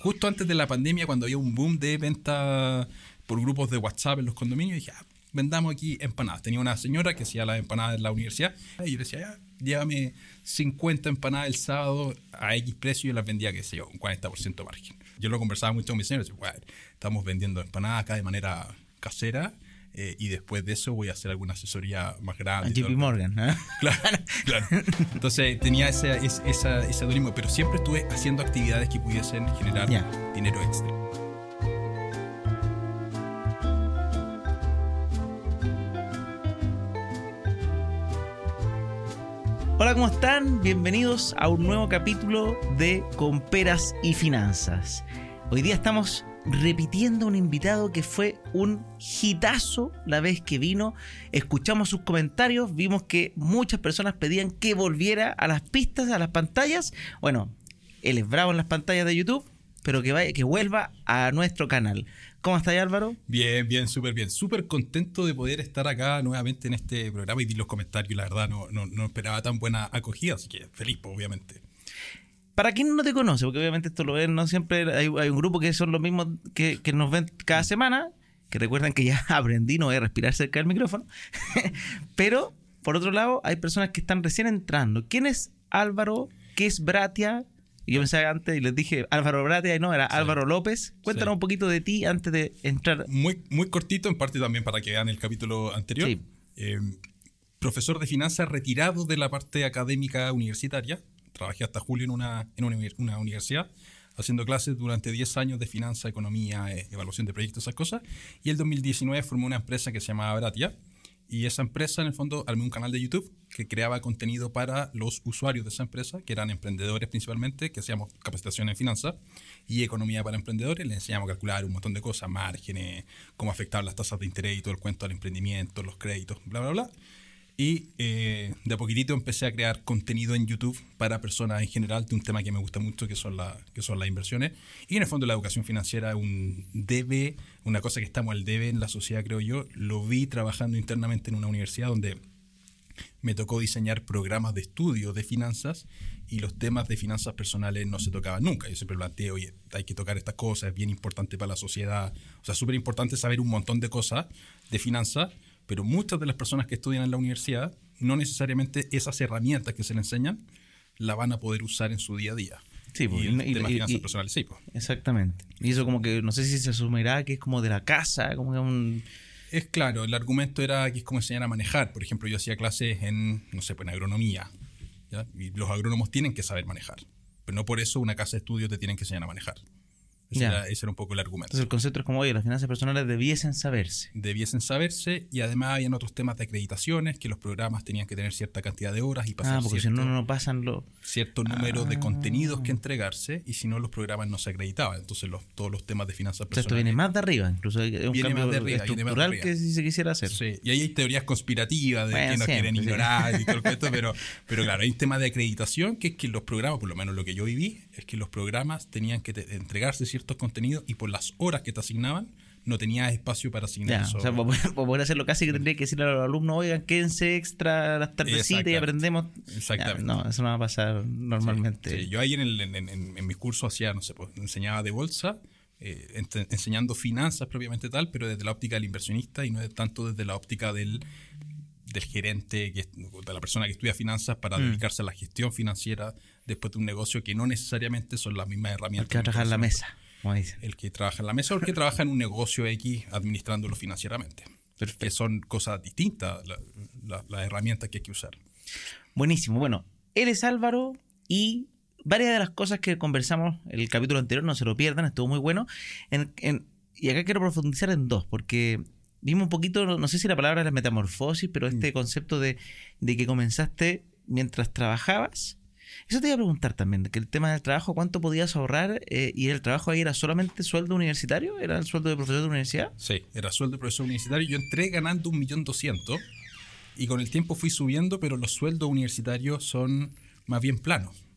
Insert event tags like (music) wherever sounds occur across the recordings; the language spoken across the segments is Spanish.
Justo antes de la pandemia, cuando había un boom de venta por grupos de WhatsApp en los condominios, dije, ah, vendamos aquí empanadas. Tenía una señora que hacía las empanadas en la universidad y yo le decía, ya, llévame 50 empanadas el sábado a X precio y yo las vendía, qué sé yo, un 40% de margen. Yo lo conversaba mucho con mi señora, decía, bueno, estamos vendiendo empanadas acá de manera casera eh, y después de eso voy a hacer alguna asesoría más grande. JP Morgan, ¿eh? (laughs) Claro, claro. Entonces tenía ese, ese, esa, ese dualismo, pero siempre estuve haciendo actividades que pudiesen generar dinero extra. Hola, ¿cómo están? Bienvenidos a un nuevo capítulo de Comperas y Finanzas. Hoy día estamos repitiendo un invitado que fue un hitazo la vez que vino. Escuchamos sus comentarios, vimos que muchas personas pedían que volviera a las pistas, a las pantallas. Bueno, él es bravo en las pantallas de YouTube, pero que, vaya, que vuelva a nuestro canal. ¿Cómo está Álvaro? Bien, bien, súper bien. Súper contento de poder estar acá nuevamente en este programa y vi los comentarios. La verdad, no, no, no esperaba tan buena acogida, así que feliz, pues, obviamente. Para quien no te conoce, porque obviamente esto lo ven, no siempre hay, hay un grupo que son los mismos que, que nos ven cada semana, que recuerdan que ya (laughs) aprendí, no voy a respirar cerca del micrófono, (laughs) pero por otro lado hay personas que están recién entrando. ¿Quién es Álvaro? ¿Qué es Bratia? Y yo pensaba antes y les dije Álvaro Bratia y no, era Álvaro López. Cuéntanos Sí. un poquito de ti antes de entrar. Muy, muy cortito, en parte también para que vean el capítulo anterior. Sí. Eh, profesor de finanzas retirado de la parte académica universitaria. Trabajé hasta julio en una, en una, una universidad haciendo clases durante 10 años de finanza, economía, eh, evaluación de proyectos, esas cosas. Y el 2019 formé una empresa que se llamaba Bratia. Y esa empresa, en el fondo, armé un canal de YouTube que creaba contenido para los usuarios de esa empresa, que eran emprendedores principalmente, que hacíamos capacitación en finanzas y economía para emprendedores. Les enseñamos a calcular un montón de cosas, márgenes, cómo afectar las tasas de interés y todo el cuento al emprendimiento, los créditos, bla, bla, bla. Y eh, de a poquitito empecé a crear contenido en YouTube para personas en general de un tema que me gusta mucho, que son, la, que son las inversiones. Y en el fondo la educación financiera es un debe, una cosa que estamos al debe en la sociedad, creo yo. Lo vi trabajando internamente en una universidad donde me tocó diseñar programas de estudio de finanzas y los temas de finanzas personales no se tocaban nunca. Yo siempre planteé, oye, hay que tocar estas cosas, es bien importante para la sociedad. O sea, súper importante saber un montón de cosas de finanzas, pero muchas de las personas que estudian en la universidad, no necesariamente esas herramientas que se les enseñan, la van a poder usar en su día a día. Sí, pues, y y- y- finanzas personales, sí, pues. Exactamente. Y eso como que no sé si se asumirá que es como de la casa, como que un... Es claro, el argumento era que es como enseñar a manejar. Por ejemplo, yo hacía clases en, no sé, pues en agronomía. ¿ya? Y los agrónomos tienen que saber manejar. Pero no por eso una casa de estudio te tienen que enseñar a manejar. Ese, Ya. era, ese era un poco el argumento. Entonces el concepto es como, oye, las finanzas personales debiesen saberse. Debiesen saberse y además habían otros temas de acreditaciones, que los programas tenían que tener cierta cantidad de horas y pasar Ah, porque si cierto, no, no pasan los... cierto número de Ah. contenidos que entregarse y si no los programas no se acreditaban. Entonces los, todos los temas de finanzas O sea, esto personales... viene más de arriba, incluso es un Viene cambio más de arriba, más de estructural arriba. que si se quisiera hacer. Sí, y ahí hay teorías conspirativas de Bueno, que nos siempre, quieren sí. ignorar y todo el cuento, pero, (laughs) pero claro, hay un tema de acreditación que es que los programas, por lo menos lo que yo viví, es que los programas tenían que te- entregarse ciertos contenidos y por las horas que te asignaban, no tenías espacio para asignar Ya, eso. o sea, para poder, hacerlo casi que tendría que decirle a los alumnos, oigan, quédense extra las tardecitas y aprendemos. Exactamente. Ya, no, eso no va a pasar normalmente. Sí, yo ahí en, el- en, en- en mis cursos hacía, no sé, pues, enseñaba de bolsa, eh, enseñando finanzas propiamente tal, pero desde la óptica del inversionista y no tanto desde la óptica del, del gerente, que, de la persona que estudia finanzas para Mm. dedicarse a la gestión financiera después de un negocio que no necesariamente son las mismas herramientas. que va a trabajar la mesa, como dicen. conocimientos. El que trabaja en la mesa o el que trabaja en un negocio X administrándolo financieramente. Que son cosas distintas la- la- las herramientas que hay que usar. Buenísimo. Bueno, él es Álvaro y varias de las cosas que conversamos en el capítulo anterior, no se lo pierdan, estuvo muy bueno. En- en- y acá quiero profundizar en dos, porque vimos un poquito, no sé si la palabra es la metamorfosis, pero este concepto de, de que comenzaste mientras trabajabas. Eso te iba a preguntar también, que el tema del trabajo, ¿cuánto podías ahorrar? Eh, ¿Y el trabajo ahí era solamente sueldo universitario? ¿Era el sueldo de profesor de universidad? Sí, era sueldo de profesor universitario. Yo entré ganando un millón doscientos y con el tiempo fui subiendo, pero los sueldos universitarios son más bien planos.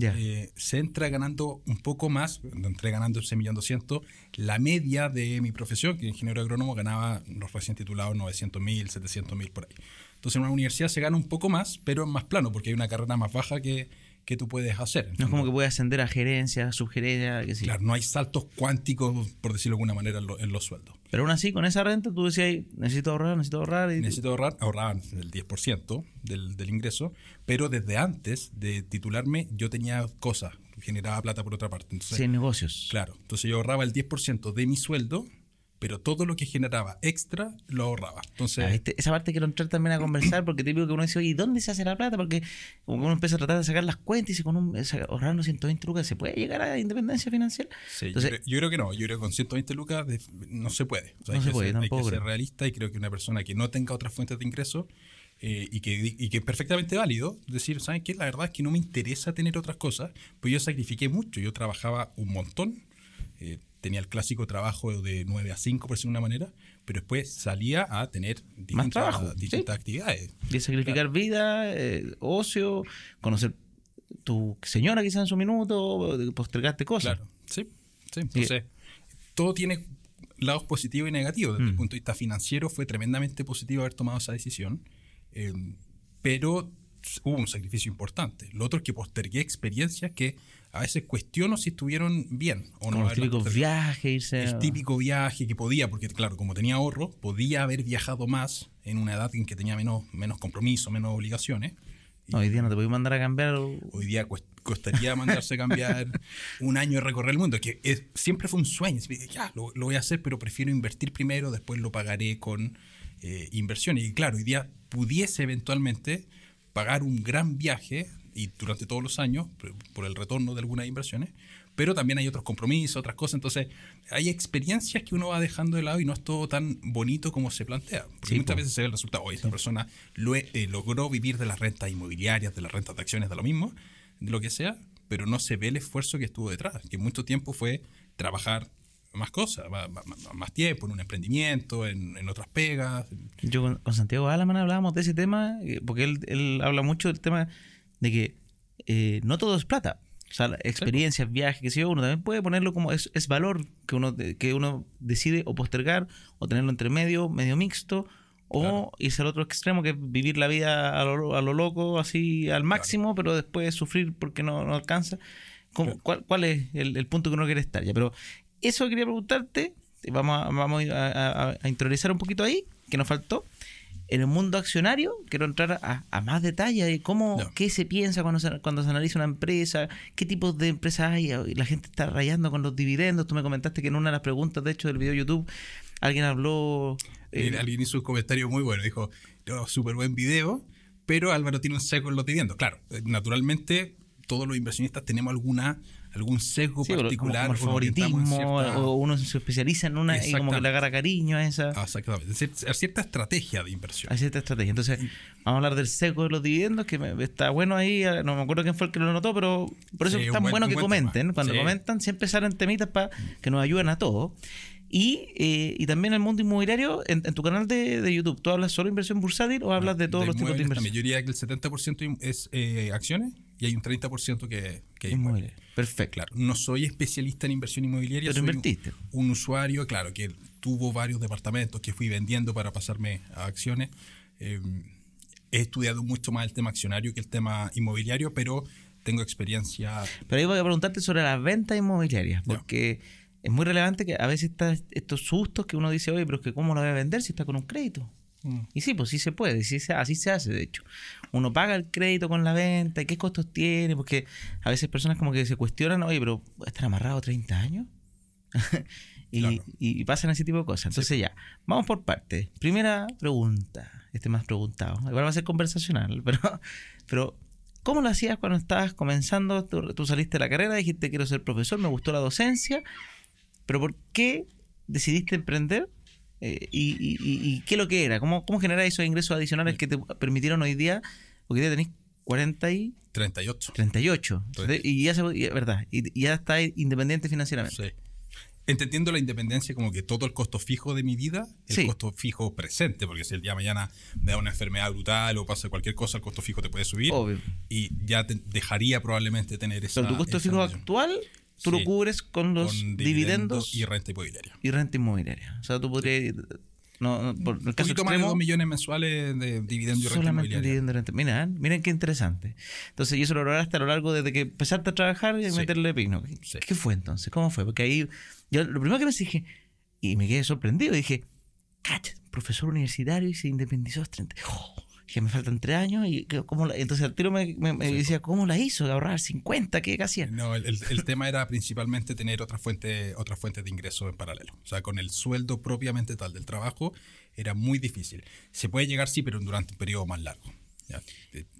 Eh, se entra ganando un poco más, entré ganando ese millón doscientos, la media de mi profesión, que ingeniero agrónomo, ganaba los recién titulados 900 mil, 700 mil por ahí. Entonces en una universidad se gana un poco más, pero es más plano, porque hay una carrera más baja que, que tú puedes hacer. No es como que puedes ascender a gerencia, subgerencia, que sí. Claro, no hay saltos cuánticos, por decirlo de alguna manera, en, los sueldos. Pero aún así, con esa renta tú decías, necesito ahorrar, necesito ahorrar. Y... Necesito ahorrar, ahorrar el 10% del, del ingreso, pero desde antes de titularme yo tenía cosas, generaba plata por otra parte. Entonces, sí, negocios. Claro, entonces yo ahorraba el 10% de mi sueldo pero todo lo que generaba extra lo ahorraba. Entonces, ah, esa parte quiero entrar también a conversar porque te digo que uno dice, oye, ¿dónde se hace la plata? Porque uno empieza a tratar de sacar las cuentas y dice, con un, ahorrando 120 lucas, ¿se puede llegar a la independencia financiera? Sí, Entonces, yo, creo, que no, yo creo que con 120 lucas no se puede. no se puede, Hay que ser realista y creo que una persona que no tenga otras fuentes de ingreso eh, y, que, y que es perfectamente válido decir, ¿saben qué? La verdad es que no me interesa tener otras cosas, pues yo sacrifiqué mucho, yo trabajaba un montón. Eh, tenía el clásico trabajo de 9 a 5, por decirlo de una manera, pero después salía a tener distintas, distintas actividades. Y sacrificar vida, eh, ocio, conocer tu señora quizás en su minuto, postergarte cosas. Claro, sí, sí. Entonces, todo tiene lados positivos y negativos. Desde el mm. punto de vista financiero fue tremendamente positivo haber tomado esa decisión, eh, pero hubo un sacrificio importante. Lo otro es que postergué experiencias que a veces cuestiono si estuvieron bien o no. El típico viaje, irse. El típico viaje que podía, porque claro, como tenía ahorro, podía haber viajado más en una edad en que tenía menos, menos compromiso, menos obligaciones. hoy día no te podía mandar a cambiar. Hoy día costaría mandarse a cambiar (laughs) un año de recorrer el mundo, que siempre fue un sueño. Ya, lo, voy a hacer, pero prefiero invertir primero, después lo pagaré con eh, inversiones. Y claro, hoy día pudiese eventualmente pagar un gran viaje y durante todos los años por el retorno de algunas inversiones, pero también hay otros compromisos, otras cosas. Entonces, hay experiencias que uno va dejando de lado y no es todo tan bonito como se plantea. Porque muchas veces se ve el resultado, oye, esta persona lo, eh, logró vivir de las rentas inmobiliarias, de las rentas de acciones, de lo mismo, de lo que sea, pero no se ve el esfuerzo que estuvo detrás, que mucho tiempo fue trabajar más cosas, más, tiempo en un emprendimiento, en, otras pegas. Yo con, Santiago Alaman hablábamos de ese tema, eh, porque él, él habla mucho del tema de que eh, no todo es plata. O sea, experiencias, viajes, que sé yo, uno también puede ponerlo como es, es, valor que uno, que uno decide o postergar o tenerlo entre medio, medio mixto, o irse al otro extremo que es vivir la vida a lo, a lo loco, así al máximo, pero después sufrir porque no, no alcanza. ¿Cuál, ¿Cuál, es el, punto que uno quiere estar? Ya, pero eso quería preguntarte, vamos a, vamos a, a, interiorizar un poquito ahí, que nos faltó en el mundo accionario quiero entrar a, más detalle de cómo, qué se piensa cuando se, cuando se analiza una empresa, qué tipos de empresas hay, la gente está rayando con los dividendos. Tú me comentaste que en una de las preguntas, de hecho, del video YouTube, alguien habló... Eh, alguien hizo un comentario muy bueno, dijo, no, súper buen video, pero Álvaro tiene un seco en los dividendos. Claro, eh, naturalmente todos los inversionistas tenemos alguna algún sesgo particular. Como, favoritismo, o uno se especializa en una y como que le agarra cariño a esa. Ah, exactamente. A cierta estrategia de inversión. A cierta estrategia. Entonces, vamos a hablar del sesgo de los dividendos, que está bueno ahí. No me acuerdo quién fue el que lo notó, pero por eso es tan bueno que comenten. Cuando comentan, siempre salen temitas para que nos ayuden a todos. Y, eh, y también el mundo inmobiliario, en, tu canal de, de, YouTube, ¿tú hablas solo inversión bursátil o hablas de todos los tipos de inversión? Diría que el 70% es eh, acciones y hay un 30% que, que inmobiliario. Perfecto. Claro, no soy especialista en inversión inmobiliaria. Pero invertiste. Un, usuario, claro, que tuvo varios departamentos que fui vendiendo para pasarme a acciones. Eh, he estudiado mucho más el tema accionario que el tema inmobiliario, pero tengo experiencia. Pero ahí voy a preguntarte sobre las ventas inmobiliarias, porque es muy relevante que a veces están estos sustos que uno dice, oye, pero es que ¿cómo lo voy a vender si está con un crédito? Mm. Y sí, pues sí se puede, sí así se hace, de hecho. Uno paga el crédito con la venta, y qué costos tiene, porque a veces personas como que se cuestionan, oye, pero ¿estar amarrado 30 años? (laughs) y, pasan ese tipo de cosas. Entonces ya, vamos por partes. Primera pregunta, este más preguntado. Igual va a ser conversacional, (laughs) pero, pero ¿cómo lo hacías cuando estabas comenzando? Tú, tú saliste de la carrera, dijiste quiero ser profesor, me gustó la docencia, pero ¿por qué decidiste emprender? Eh, y, qué es lo que era? ¿Cómo, cómo generar esos ingresos adicionales que te permitieron hoy día? Porque hoy día tenés 40 y... 38. 38. Y ya, se, ¿verdad? Y, ya está independiente financieramente. Sí. Entendiendo la independencia como que todo el costo fijo de mi vida, el costo fijo presente, porque si el día de mañana me da una enfermedad brutal o pasa cualquier cosa, el costo fijo te puede subir. Obvio. Y ya dejaría probablemente tener esa... Pero tu costo fijo actual tú lo cubres con los dividendos, y renta inmobiliaria. Y renta inmobiliaria. O sea, tú podrías No, no, por el Un caso poquito más de extremo, 2 millones mensuales de dividendo y renta solamente inmobiliaria. dividendo de renta. Mira, ¿eh? miren qué interesante. Entonces, y eso lo lograste a lo largo desde que empezaste a trabajar y Sí. meterle pino. Sí. ¿Qué fue entonces? ¿Cómo fue? Porque ahí, yo lo primero que me dije, y me quedé sorprendido, dije, cacha, profesor universitario y se independizó a los 30. Oh, dije, me faltan tres años y que- ¿cómo la-?" entonces al tiro me, me- me decía, ¿cómo la hizo? Ahorrar 50, ¿qué hacía? No, el, el- el tema era principalmente tener otra fuente, otra fuente de ingreso en paralelo. O sea, con el sueldo propiamente tal del trabajo era muy difícil. Se puede llegar, sí, pero durante un periodo más largo.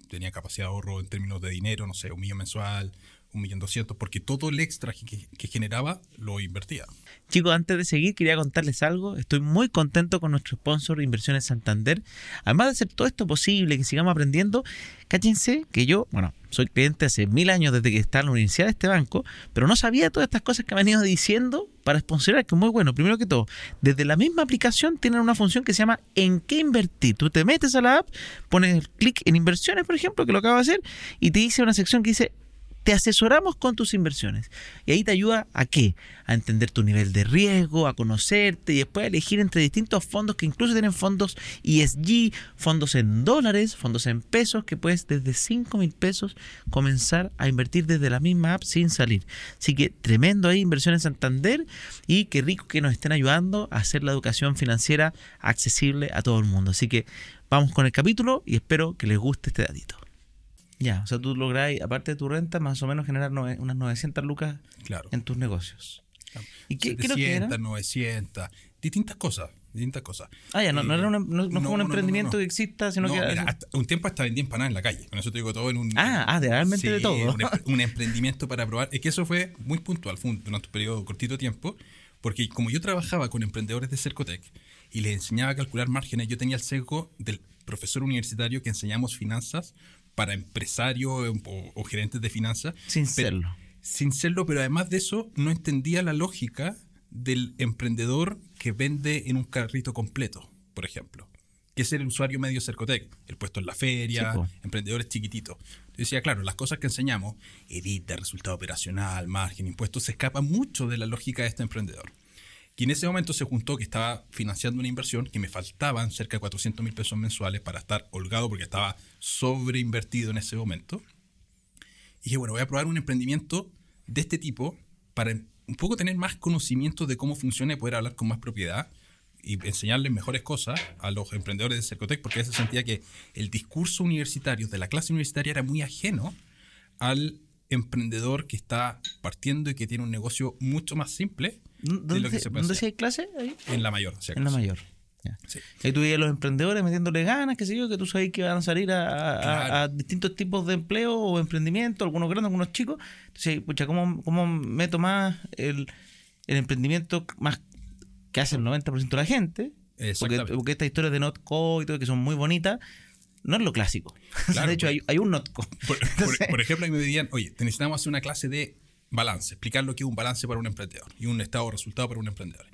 Tenía capacidad de ahorro en términos de dinero, no sé, un millón mensual, un millón doscientos, porque todo el extra que, que- que generaba lo invertía. Chicos, antes de seguir, quería contarles algo. Estoy muy contento con nuestro sponsor Inversiones Santander. Además de hacer todo esto posible, que sigamos aprendiendo, cállense que yo, bueno, soy cliente hace mil años desde que está en la universidad de este banco, pero no sabía todas estas cosas que me han ido diciendo para sponsorar, que es muy bueno. Primero que todo, desde la misma aplicación tienen una función que se llama ¿En qué invertir? Tú te metes a la app, pones clic en inversiones, por ejemplo, que lo acabo de hacer, y te dice una sección que dice te asesoramos con tus inversiones. Y ahí te ayuda a qué? A entender tu nivel de riesgo, a conocerte y después a elegir entre distintos fondos que incluso tienen fondos ESG, fondos en dólares, fondos en pesos, que puedes desde 5 mil pesos comenzar a invertir desde la misma app sin salir. Así que tremendo ahí, inversión en Santander y qué rico que nos estén ayudando a hacer la educación financiera accesible a todo el mundo. Así que vamos con el capítulo y espero que les guste este datito. Ya, o sea, tú lográs, aparte de tu renta, más o menos generar unas 900 lucas Claro. en tus negocios. ¿Y qué, qué es lo que era? 700, 900, distintas cosas, distintas cosas. Ah, ya, no, no, Eh, era una- no- no fue un emprendimiento que exista, sino No, que era- mira, hasta un tiempo hasta vendía empanadas en la calle. Con eso te digo todo en un. Ah, ah, realmente de todo. Un, em- (laughs) un emprendimiento para probar. Es que eso fue muy puntual, fue un- durante un periodo cortito de tiempo. Porque como yo trabajaba con emprendedores de Cercotec y les enseñaba a calcular márgenes, yo tenía el sesgo del profesor universitario que enseñamos finanzas para empresarios eh, o, o gerentes de finanzas. Sin Pero- serlo. sin serlo, pero además de eso, no entendía la lógica del emprendedor que vende en un carrito completo, por ejemplo. Que es el usuario medio Cercotec, el puesto en la feria, emprendedores chiquititos. Yo decía, claro, las cosas que enseñamos, edita, resultado operacional, margen, impuestos, se escapa mucho de la lógica de este emprendedor. Y en ese momento se juntó que estaba financiando una inversión que me faltaban cerca de 400 mil pesos mensuales para estar holgado porque estaba sobreinvertido en ese momento. Y dije, bueno, voy a probar un emprendimiento de este tipo para un poco tener más conocimiento de cómo funciona y poder hablar con más propiedad y enseñarles mejores cosas a los emprendedores de Cercotec, porque a sentía que el discurso universitario de la clase universitaria era muy ajeno al emprendedor que está partiendo y que tiene un negocio mucho más simple ¿Dónde, lo que se puede dónde sí hacer. hay clase? Ahí. En la mayor, si En la mayor. Ya. Sí. Ahí tú los emprendedores metiéndole ganas, qué sé yo, que tú sabes que van a salir a, distintos tipos de empleo o emprendimiento, algunos grandes, algunos chicos. Entonces, pucha, ¿cómo, cómo meto más el, el emprendimiento más que hace el 90% de la gente? Porque, estas historias de Notco y todo, que son muy bonitas, no es lo clásico. (laughs) Claro, de hecho, hay, hay un Notco. Por, por- (laughs) Entonces- por ejemplo, ahí me pedían, oye, te necesitamos hacer una clase de balance, explicar lo que es un balance para un emprendedor y un estado de resultado para un emprendedor.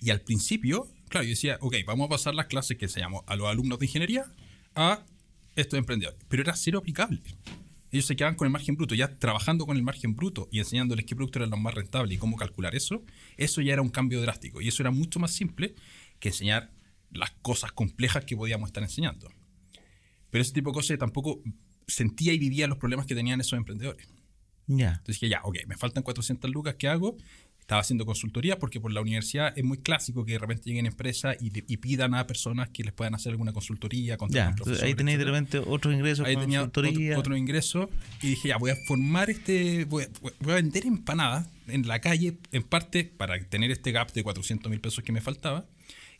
Y al principio, claro, yo decía, ok, vamos a pasar las clases que enseñamos a los alumnos de ingeniería a estos emprendedores. Pero era cero aplicable. Ellos se quedaban con el margen bruto, ya trabajando con el margen bruto y enseñándoles qué producto era lo más rentable y cómo calcular eso, eso ya era un cambio drástico. Y eso era mucho más simple que enseñar las cosas complejas que podíamos estar enseñando. Pero ese tipo de cosas tampoco sentía y vivía los problemas que tenían esos emprendedores. Ya. Entonces dije, ya, ok, me faltan 400 lucas, ¿qué hago? Estaba haciendo consultoría porque por la universidad es muy clásico que de repente lleguen empresas y, pidan a personas que les puedan hacer alguna consultoría. Un entonces ahí tenéis de repente otros ingresos, Ahí tenía otro, consultoría. otro ingreso y dije, ya, voy a formar este, voy a, voy a vender empanadas en la calle, en parte para tener este gap de 400 mil pesos que me faltaba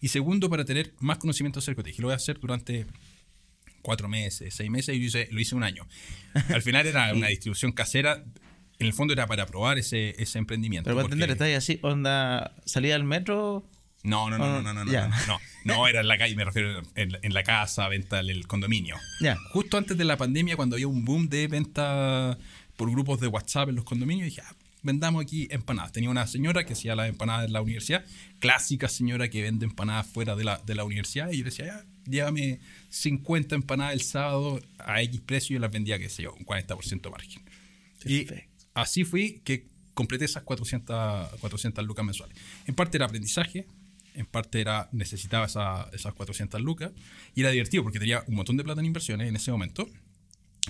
y segundo para tener más conocimiento acerca de Y lo voy a hacer durante cuatro meses, seis meses y lo hice, lo hice un año. Al final era (laughs) una distribución casera, en el fondo era para probar ese, ese emprendimiento. Pero para entender, estáis así, onda, salía al metro. no, no, no, no, no, no, no, Ya. no, no, no, era en la calle, me refiero en, en la casa, venta del condominio. Ya. Justo antes de la pandemia, cuando había un boom de venta por grupos de WhatsApp en los condominios, dije, ah, vendamos aquí empanadas. Tenía una señora que hacía las empanadas en la universidad, clásica señora que vende empanadas fuera de la, de la universidad, y yo le decía, ya, llévame 50 empanadas el sábado a X precio y yo las vendía, qué sé yo, un 40% de margen. Y Perfecto. así fui que completé esas 400, 400 lucas mensuales. En parte era aprendizaje, En parte era necesitaba esa- esas 400 lucas. Y era divertido porque tenía un montón de plata en inversiones en ese momento.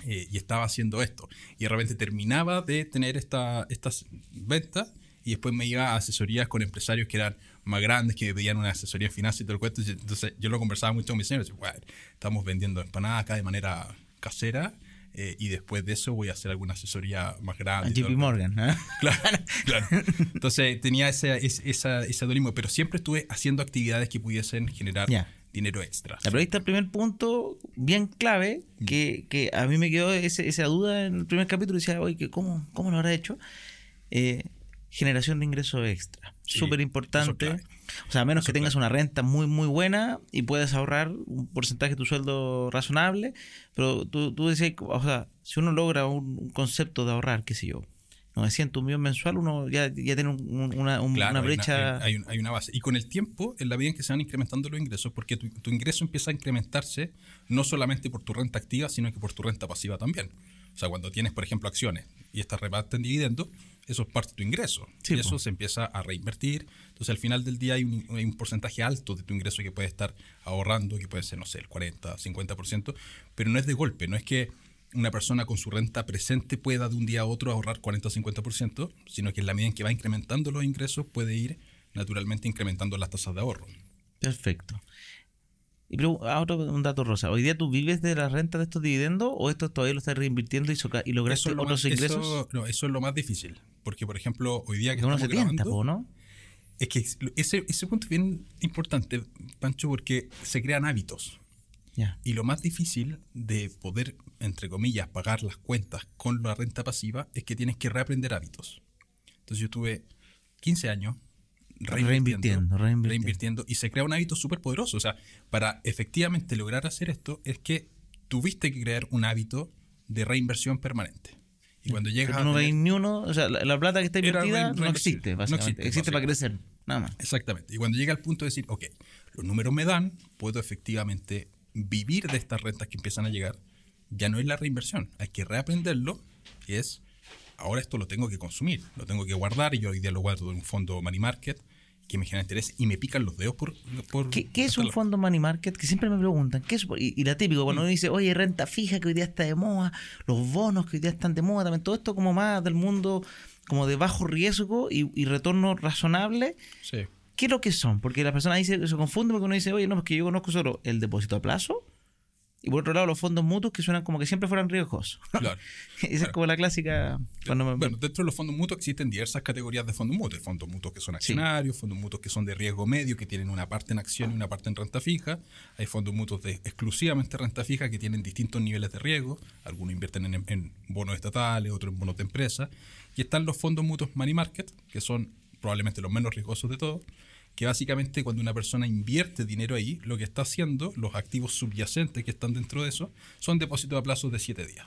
eh, y estaba haciendo esto. Y de repente terminaba de tener esta, estas ventas y después me iba a asesorías con empresarios que eran más grandes, que me pedían una asesoría en finanzas y todo el cuento. Entonces yo lo conversaba mucho con mis señores. Bueno, estamos vendiendo empanadas acá de manera casera eh, y después de eso voy a hacer alguna asesoría más grande. A JP Morgan. ¿eh? (laughs) Claro, claro. Entonces tenía ese, ese, esa- ese dualismo, pero siempre estuve haciendo actividades que pudiesen generar dinero extra. Está el primer punto bien clave que, que a mí me quedó ese- esa duda en el primer capítulo. Decía, oye, ¿cómo, ¿cómo lo habrá hecho? Eh, generación de ingresos extra. Súper importante. O sea, a menos Eso que tengas una renta muy, muy buena y puedas ahorrar un porcentaje de tu sueldo razonable. Pero tú, tú decías, o sea, si uno logra un, un concepto de ahorrar, qué sé yo, 900, un millón mensual, uno ya, ya tiene un- un- una, un- Claro, una hay brecha. hay, un- hay una base. Y con el tiempo, en la medida en que se van incrementando los ingresos, porque tu, tu ingreso empieza a incrementarse no solamente por tu renta activa, sino que por tu renta pasiva también. O sea, cuando tienes, por ejemplo, acciones y estas reparten dividendos, eso es parte de tu ingreso. Sí, y eso se empieza a reinvertir. Entonces, al final del día hay un, hay un porcentaje alto de tu ingreso que puede estar ahorrando, que puede ser, no sé, el 40, 50%, pero no es de golpe, no es que una persona con su renta presente pueda de un día a otro ahorrar 40 o 50%, sino que en la medida en que va incrementando los ingresos puede ir naturalmente incrementando las tasas de ahorro. Perfecto. Y pero ahora un dato rosa. ¿Hoy día tú vives de la renta de estos dividendos o esto todavía lo estás reinvirtiendo y, soca- y lograste Eso es, lo otros más, ingresos? eso- no, eso es lo más difícil, porque por ejemplo, hoy día que estamos tienta, grabando, po, ¿no? es que ese, ese punto es bien importante, Pancho, porque se crean hábitos. Y lo más difícil de poder, entre comillas, pagar las cuentas con la renta pasiva es que tienes que reaprender hábitos. Entonces yo tuve 15 años Reinvirtiendo, reinvirtiendo. reinvirtiendo, y se crea un hábito súper poderoso. O sea, para efectivamente lograr hacer esto es que tuviste que crear un hábito de reinversión permanente. Y cuando llegas a no tener- veis ni uno, o sea, la, la plata que está invertida no existe, No existe, existe para crecer, nada más. Exactamente. Y cuando llega al punto de decir, ok, los números me dan, puedo efectivamente vivir de estas rentas que empiezan a llegar, ya no es la reinversión, hay que reaprenderlo, y es, ahora esto lo tengo que consumir, lo tengo que guardar, y yo hoy día lo guardo en un fondo money market que me genera interés y me pican los dedos por... por ¿Qué, qué es un fondo money market? Que siempre me preguntan. ¿qué es? Y, y la típica, cuando uno dice, oye, renta fija que hoy día está de moda, los bonos que hoy día están de moda, también todo esto como más del mundo como de bajo riesgo y, y retorno razonable. Sí. ¿Qué es lo que son? Porque la persona dice, se confunde porque uno dice, oye, no, porque yo conozco solo el depósito a plazo y por otro lado los fondos mutuos que suenan como que siempre fueran riesgosos. (laughs) Claro. Esa es como la clásica. Cuando me- Bueno, dentro de los fondos mutuos existen diversas categorías de fondos mutuos. Hay fondos mutuos que son accionarios, fondos mutuos que son de riesgo medio, que tienen una parte en acción y una parte en renta fija. Hay fondos mutuos de exclusivamente renta fija que tienen distintos niveles de riesgo. Algunos invierten en, en bonos estatales, otros en bonos de empresa. Y están los fondos mutuos money market, que son probablemente los menos riesgosos de todos, que básicamente cuando una persona invierte dinero ahí, lo que está haciendo, los activos subyacentes que están dentro de eso, son depósitos a plazos de 7 días.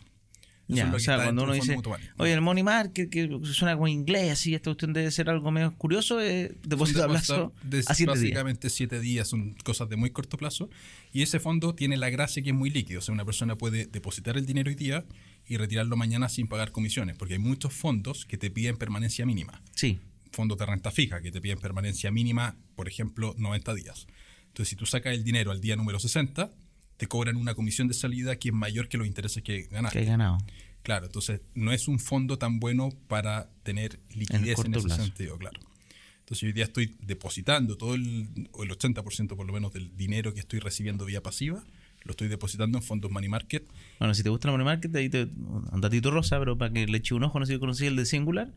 Ya, o sea, cuando uno dice, oye, el money market, que suena como inglés, así, esta cuestión debe ser algo medio curioso, eh, depósito a plazo de a siete días. básicamente siete días, son cosas de muy corto plazo. Y ese fondo tiene la gracia que es muy líquido. O sea, una persona puede depositar el dinero hoy día y retirarlo mañana sin pagar comisiones, porque hay muchos fondos que te piden permanencia mínima. Sí, Fondos de renta fija que te piden permanencia mínima, por ejemplo, 90 días. Entonces, si tú sacas el dinero al día número 60, te cobran una comisión de salida que es mayor que los intereses que ganaste. que ganado. Claro, entonces no es un fondo tan bueno para tener liquidez en, corto ese plazo. sentido, claro. Entonces hoy día estoy depositando todo el, o el 80% por lo menos del dinero que estoy recibiendo vía pasiva, lo estoy depositando en fondos money market. Bueno, si te gusta el money market, ahí te, un datito rosa, pero para que le eche un ojo, no sé si conocí el de Singular,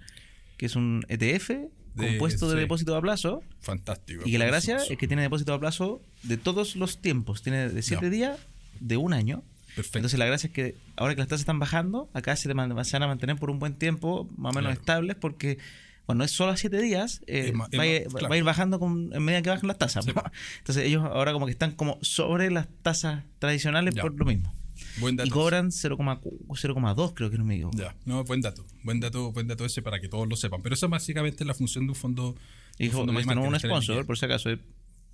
que es un ETF compuesto de sí. depósito a plazo. Fantástico. Y que la gracia es que tiene depósito a plazo de todos los tiempos. Tiene de 7 Ya. días, de un año. Perfecto. Entonces la gracia es que ahora que las tasas están bajando, acá se, van a mantener por un buen tiempo, más o menos Claro. estables, porque bueno, es solo a 7 días, eh, Es ma- es va, a ir- claro. va a ir bajando con, en medida que bajan las tasas. Sí. (laughs) Entonces ellos ahora como que están como sobre las tasas tradicionales Ya. por lo mismo. Buen dato. Y cobran 0,cu- 0,2 creo que no me digo. Ya, no, buen dato. Buen dato, buen dato ese para que todos lo sepan. Pero esa es básicamente la función de un fondo. Y un fondo no es un es sponsor, por si acaso. es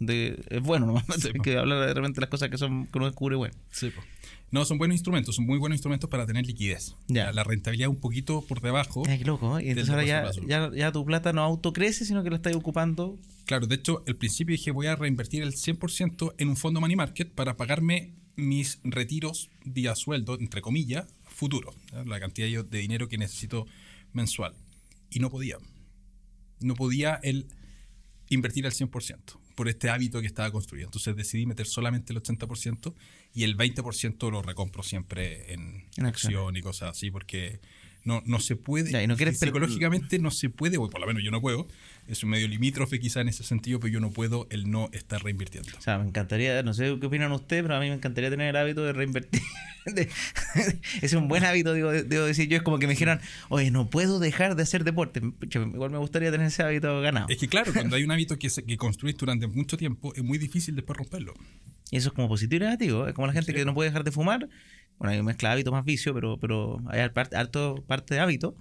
De, es bueno, ¿no? (laughs) Sí, po. que de repente las cosas que, son, que uno descubre bueno. Sí, po. No, son buenos instrumentos, son muy buenos instrumentos para tener liquidez. Ya. La, la rentabilidad un poquito por debajo. Ay, qué loco. ¿eh? Y entonces ahora ya, ya, ya tu plata no autocrece, sino que la estás ocupando. Claro, de hecho, al principio dije voy a reinvertir el 100% en un fondo money market para pagarme mis retiros día sueldo, entre comillas, futuro, ¿ya? la cantidad de dinero que necesito mensual. Y no podía. No podía el invertir al 100% por este hábito que estaba construyendo. Entonces decidí meter solamente el 80% y el 20% lo recompro siempre en, En acción. y cosas así porque no, no se puede. Ya, y no quieres psicológicamente no se puede, o por lo menos yo no puedo. Es un medio limítrofe quizá en ese sentido, pero yo no puedo el no estar reinvirtiendo. O sea, me encantaría, no sé qué opinan ustedes, pero a mí me encantaría tener el hábito de reinvertir. (laughs) De- (laughs) es un buen hábito, digo, debo decir yo. Es como que me dijeran, oye, no puedo dejar de hacer deporte. Igual me gustaría tener ese hábito ganado. Es que claro, cuando hay un (laughs) hábito que, se- que construís durante mucho tiempo, es muy difícil después romperlo. Y eso es como positivo y negativo. Es como la gente Sí. que no puede dejar de fumar. Bueno, hay mezcla hábito más vicio, pero, pero hay parte, harto parte de hábito.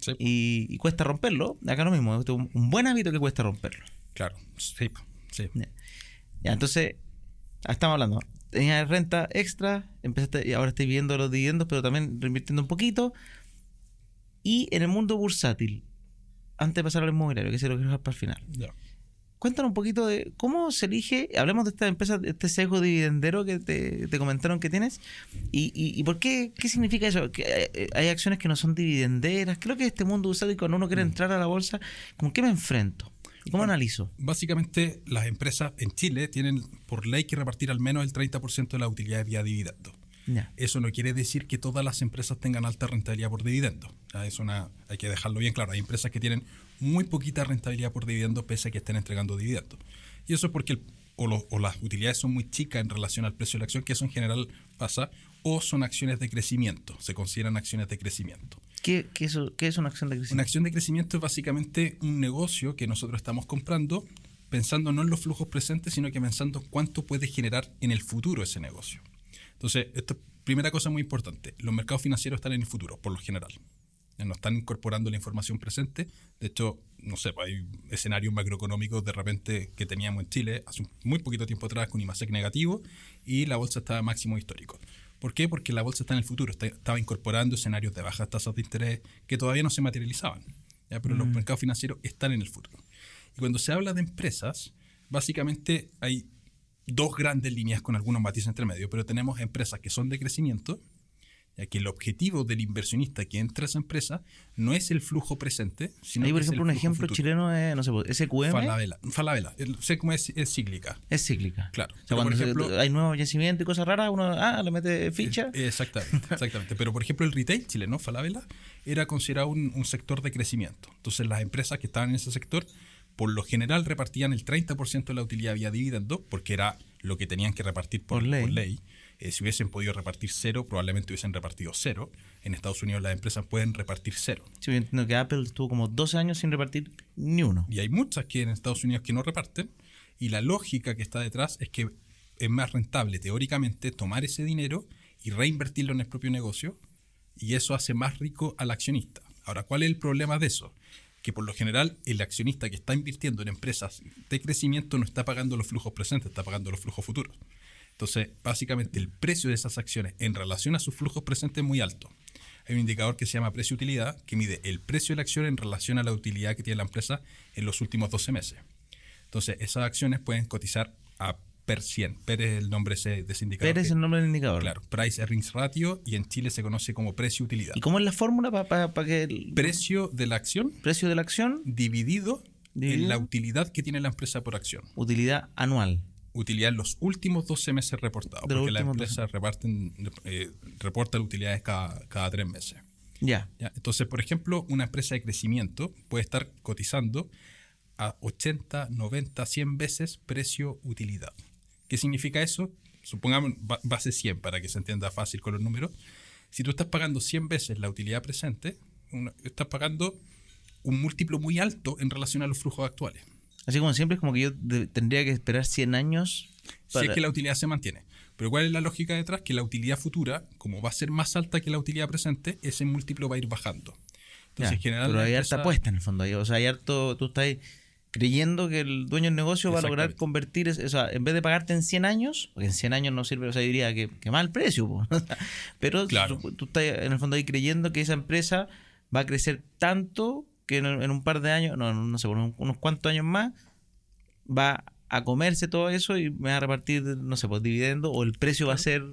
Sí, Y, y cuesta romperlo. Acá lo mismo, es un, un buen hábito que cuesta romperlo. claro. Sí, sí. Ya, entonces, estamos hablando. Tenías renta extra, empezaste y ahora estoy viendo los dividendos, pero también reinvirtiendo un poquito. Y en el mundo bursátil, antes de pasar al inmobiliario, que se lo quiero dejar para el final. Ya. Cuéntanos un poquito de cómo se elige, hablemos de esta empresa, de este sesgo dividendero que te, te comentaron que tienes, y, y, y por qué, qué significa eso, que hay, hay acciones que no son dividenderas, creo que este mundo bursátil cuando uno quiere entrar a la bolsa, ¿con qué me enfrento? ¿Y cómo analizo? Básicamente, las empresas en Chile tienen por ley que repartir al menos el 30% de la utilidad vía dividendo. Eso no quiere decir que todas las empresas tengan alta rentabilidad por dividendo. Ya, Es una, hay que dejarlo bien claro. Hay empresas que tienen muy poquita rentabilidad por dividendo pese a que estén entregando dividendos. Y eso es porque el- o, lo- o las utilidades son muy chicas en relación al precio de la acción, que eso en general pasa, o son acciones de crecimiento, se consideran acciones de crecimiento. ¿Qué, qué, eso, ¿Qué es una acción de Una crecimiento? acción de crecimiento es básicamente un negocio que nosotros estamos comprando pensando no en los flujos presentes, sino que pensando cuánto puede generar en el futuro ese negocio. Entonces, esto primera cosa muy importante, los mercados financieros están en el futuro, por lo general. No están incorporando la información presente. De hecho, no sé, pues, hay escenarios macroeconómicos de repente que teníamos en Chile hace muy poquito tiempo atrás con IMASEC negativo y la bolsa estaba a máximo histórico. ¿Por qué? Porque la bolsa está en el futuro, está- estaba incorporando escenarios de bajas tasas de interés que todavía no se materializaban. ¿ya? Pero los mercados financieros están en el futuro. Y cuando se habla de empresas, básicamente hay dos grandes líneas con algunos matices entre medio, pero tenemos empresas que son de crecimiento, ya que el objetivo del inversionista que entra a esa empresa no es el flujo presente, sino Ahí, por ejemplo, un ejemplo futuro. chileno es, no sé, pues, SQM Falabella. Falabella. El- Sé cómo es, es cíclica. es cíclica. Claro. O sea, Pero, cuando por se- ejemplo- hay nuevos yacimientos y cosas raras, uno ah, le mete ficha. Eh, Exactamente, (laughs) exactamente. Pero por ejemplo el retail chileno, Falabella, era considerado un, un sector de crecimiento. Entonces las empresas que estaban en ese sector, por lo general repartían el 30% de la utilidad vía dividendo, porque era lo que tenían que repartir por, Por ley. por ley. Eh, si hubiesen podido repartir cero, probablemente hubiesen repartido cero. En Estados Unidos las empresas pueden repartir cero. Sí, yo entiendo que Apple estuvo como 12 años sin repartir ni uno. Y hay muchas que en Estados Unidos que no reparten. Y la lógica que está detrás es que es más rentable teóricamente tomar ese dinero y reinvertirlo en el propio negocio. Y eso hace más rico al accionista. Ahora, ¿cuál es el problema de eso? Que por lo general el accionista que está invirtiendo en empresas de crecimiento no está pagando los flujos presentes, está pagando los flujos futuros. Entonces, básicamente el precio de esas acciones en relación a sus flujos presentes es muy alto. Hay un indicador que se llama precio-utilidad, que mide el precio de la acción en relación a la utilidad que tiene la empresa en los últimos 12 meses. Entonces, esas acciones pueden cotizar a PER 100. PER es el nombre de ese indicador. Pero es el nombre del indicador. Claro, Price Earnings Ratio, y en Chile se conoce como precio-utilidad. ¿Y cómo es la fórmula para que el Precio de la acción precio de la acción, dividido, Dividido. en la utilidad que tiene la empresa por acción. utilidad anual? Utilidad en los últimos 12 meses reportados, De porque las empresas reparten, eh, reportan utilidades cada, cada tres meses. Ya. ¿ya? Entonces, por ejemplo, una empresa de crecimiento puede estar cotizando a 80, 90, 100 veces precio-utilidad. ¿Qué significa eso? Supongamos ba- base 100 para que se entienda fácil con los números. Si tú estás pagando 100 veces la utilidad presente, una- estás pagando un múltiplo muy alto en relación a los flujos actuales. Así como siempre, es como que yo de- tendría que esperar 100 años Si para... es que la utilidad se mantiene. Pero ¿cuál es la lógica detrás? Que la utilidad futura, como va a ser más alta que la utilidad presente, ese múltiplo va a ir bajando. Ya, Entonces, en general, pero hay harta apuesta en el fondo. ahí, O sea, hay harto... Tú estás ahí creyendo que el dueño del negocio va a lograr convertir, o sea, en vez de pagarte en 100 años, porque en 100 años no sirve, o sea, diría que, que mal precio, po. (laughs) pero Claro. tú, tú estás en el fondo ahí creyendo que esa empresa va a crecer tanto que en, en un par de años, no, no sé, por unos cuantos años más, va a comerse todo eso y me va a repartir, no sé, pues dividendo, o el precio va a ser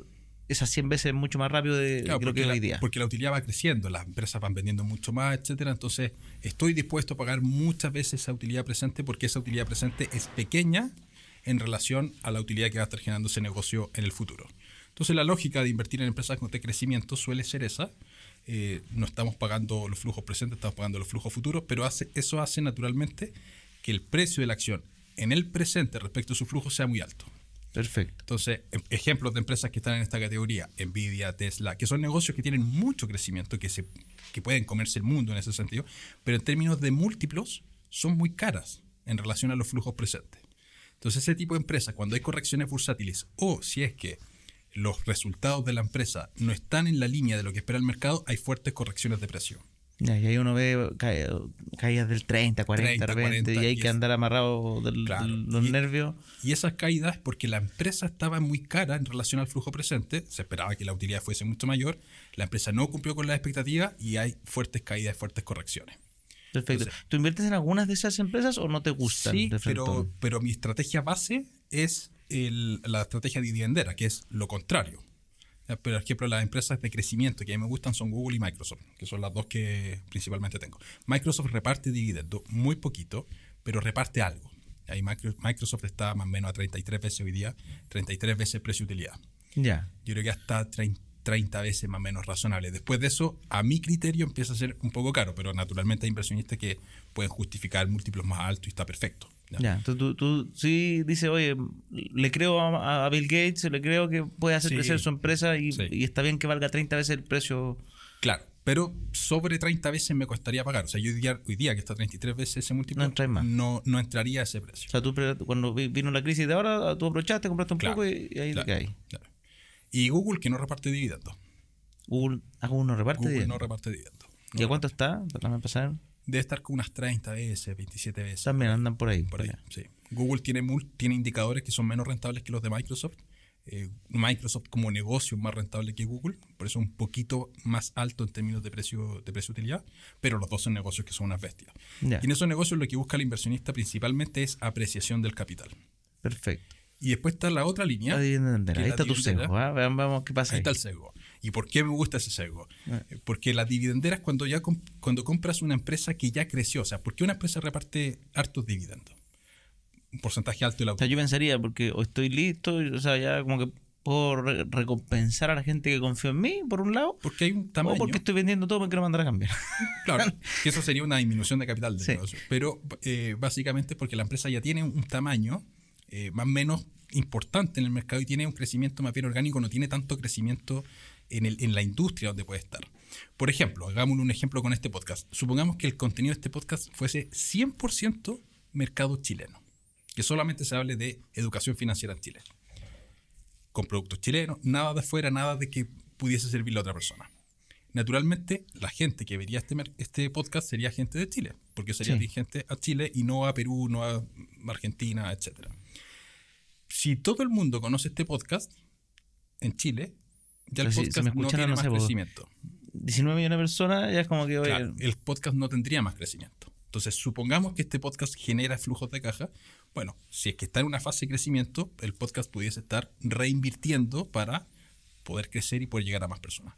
esas 100 veces mucho más rápido de, Claro, de lo que es la, hoy día. porque la utilidad va creciendo, las empresas van vendiendo mucho más, etcétera. Entonces, estoy dispuesto a pagar muchas veces esa utilidad presente porque esa utilidad presente es pequeña en relación a la utilidad que va a estar generando ese negocio en el futuro. Entonces, la lógica de invertir en empresas de crecimiento suele ser esa. Eh, no estamos pagando los flujos presentes, estamos pagando los flujos futuros, pero hace, eso hace naturalmente que el precio de la acción en el presente respecto a su flujo sea muy alto. Perfecto. Entonces, em- ejemplos de empresas que están en esta categoría, Nvidia, Tesla, que son negocios que tienen mucho crecimiento, que, se, que pueden comerse el mundo en ese sentido, pero en términos de múltiplos son muy caras en relación a los flujos presentes. Entonces, ese tipo de empresas, cuando hay correcciones bursátiles o si es que los resultados de la empresa no están en la línea de lo que espera el mercado, hay fuertes correcciones de precio. Y ahí uno ve ca- caídas del 30, 40 de 30, repente, 40, y hay y que es- andar amarrado de Claro. los Y- nervios. Y esas caídas es porque la empresa estaba muy cara en relación al flujo presente, se esperaba que la utilidad fuese mucho mayor, la empresa no cumplió con las expectativas y hay fuertes caídas fuertes correcciones. Perfecto. Entonces- ¿Tú inviertes en algunas de esas empresas o no te gustan? Sí, de pero, pero mi estrategia base es el- la estrategia dividendera, que es lo contrario. Ya, Pero, por ejemplo, las empresas de crecimiento que a mí me gustan son Google y Microsoft, que son las dos que principalmente tengo. Microsoft reparte dividendo muy poquito, pero reparte algo. Ahí Micro- Microsoft está más o menos a 33 veces hoy día, 33 veces precio-utilidad. Ya. Yo creo que hasta 30, 30 veces más o menos razonable. Después de eso, a mi criterio empieza a ser un poco caro, pero naturalmente hay inversionistas que pueden justificar múltiplos más altos y está perfecto. ¿Ya? Ya, entonces tú, tú sí dices, oye, le creo a, a Bill Gates, le creo que puede hacer Sí. crecer su empresa y, Sí. y está bien que valga 30 veces el precio. Claro, pero sobre 30 veces me costaría pagar. O sea, yo hoy día, hoy día que está 33 veces ese múltiplo, No entráis más. no, no entraría a ese precio. O sea, tú cuando vi- vino la crisis de ahora, tú aprovechaste, compraste un Claro, poco y, y ahí claro, te claro. Y Google que no reparte dividendos. Google, ah, Google no reparte Google bien. no reparte dividendos. ¿Y a cuánto está? Déjame pasar. Debe estar con unas 30 veces, 27 veces. También andan por ahí. Por ahí, sí. Google tiene, tiene indicadores que son menos rentables que los de Microsoft. Eh, Microsoft como negocio es más rentable que Google, por eso un poquito más alto en términos de precio de precio utilidad, pero los dos son negocios que son unas bestias. Y en esos negocios lo que busca el inversionista principalmente es apreciación del capital. perfecto. Y después está la otra línea. Ahí está tu sesgo. ¿ah? Veamos, veamos qué pasa Ahí ahí. está el sesgo. ¿Y por qué me gusta ese sesgo? Ah. Eh, Porque las dividenderas cuando ya comp- cuando compras una empresa que ya creció, o sea, ¿por qué una empresa reparte hartos dividendos? Un porcentaje alto de la O sea, yo pensaría, porque o estoy listo, o sea, ya como que puedo re- recompensar a la gente que confió en mí, por un lado, Porque hay un o tamaño. porque estoy vendiendo todo, me quiero mandar a cambiar. (laughs) Claro, que eso sería una disminución de capital del Sí. negocio. Pero eh, básicamente porque la empresa ya tiene un tamaño eh, más o menos importante en el mercado y tiene un crecimiento más bien orgánico, no tiene tanto crecimiento en, el, en la industria donde puede estar. Por ejemplo, hagámosle un ejemplo con este podcast. Supongamos que el contenido de este podcast fuese 100% mercado chileno, que solamente se hable de educación financiera en Chile, con productos chilenos, nada de afuera, nada de que pudiese servirle a otra persona naturalmente la gente que vería este, este podcast sería gente de Chile, porque sería Sí. dirigente a Chile y no a Perú, no a Argentina, etc. Si todo el mundo conoce este podcast en Chile, ya el Pero si- si podcast me no tiene no más sé, crecimiento. 19 millones de personas, ya es como que, oye, Claro, el podcast no tendría más crecimiento. Entonces, supongamos que este podcast genera flujos de caja. Bueno, si es que está en una fase de crecimiento, el podcast pudiese estar reinvirtiendo para poder crecer y poder llegar a más personas.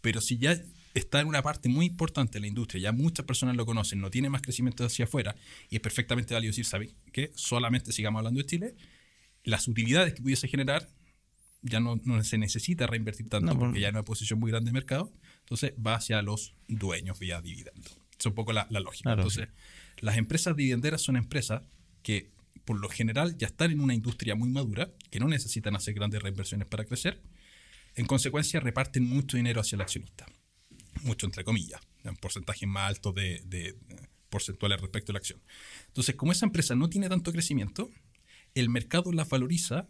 Pero si ya está en una parte muy importante de la industria, ya muchas personas lo conocen, no tiene más crecimiento hacia afuera, y es perfectamente válido decir, ¿sabes qué? Solamente sigamos hablando de Chile, las utilidades que pudiese generar ya no, no se necesita reinvertir tanto No, porque por- ya no hay posición muy grande de mercado, entonces va hacia los dueños vía dividendo. Es un poco la, la lógica. Entonces, las empresas dividenderas son empresas que por lo general ya están en una industria muy madura, que no necesitan hacer grandes reinversiones para crecer, en consecuencia reparten mucho dinero hacia el accionista, mucho entre comillas, en porcentajes más altos de, de, eh, porcentuales respecto a la acción. Entonces, como esa empresa no tiene tanto crecimiento, el mercado las valoriza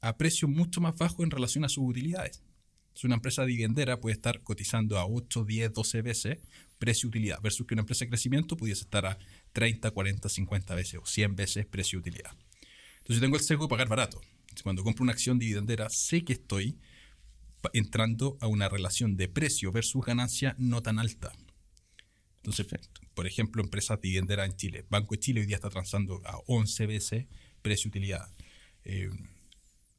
a precios mucho más bajos en relación a sus utilidades. Entonces, una empresa dividendera puede estar cotizando a 8, 10, 12 veces precio-utilidad, versus que una empresa de crecimiento pudiese estar a 30, 40, 50 veces o 100 veces precio-utilidad. Entonces tengo el sesgo de pagar barato. Cuando compro una acción dividendera, sé que estoy entrando a una relación de precio versus ganancia no tan alta. Entonces, por ejemplo, empresas dividenderas en Chile. Banco de Chile hoy día está transando a 11 veces precio-utilidad. Eh,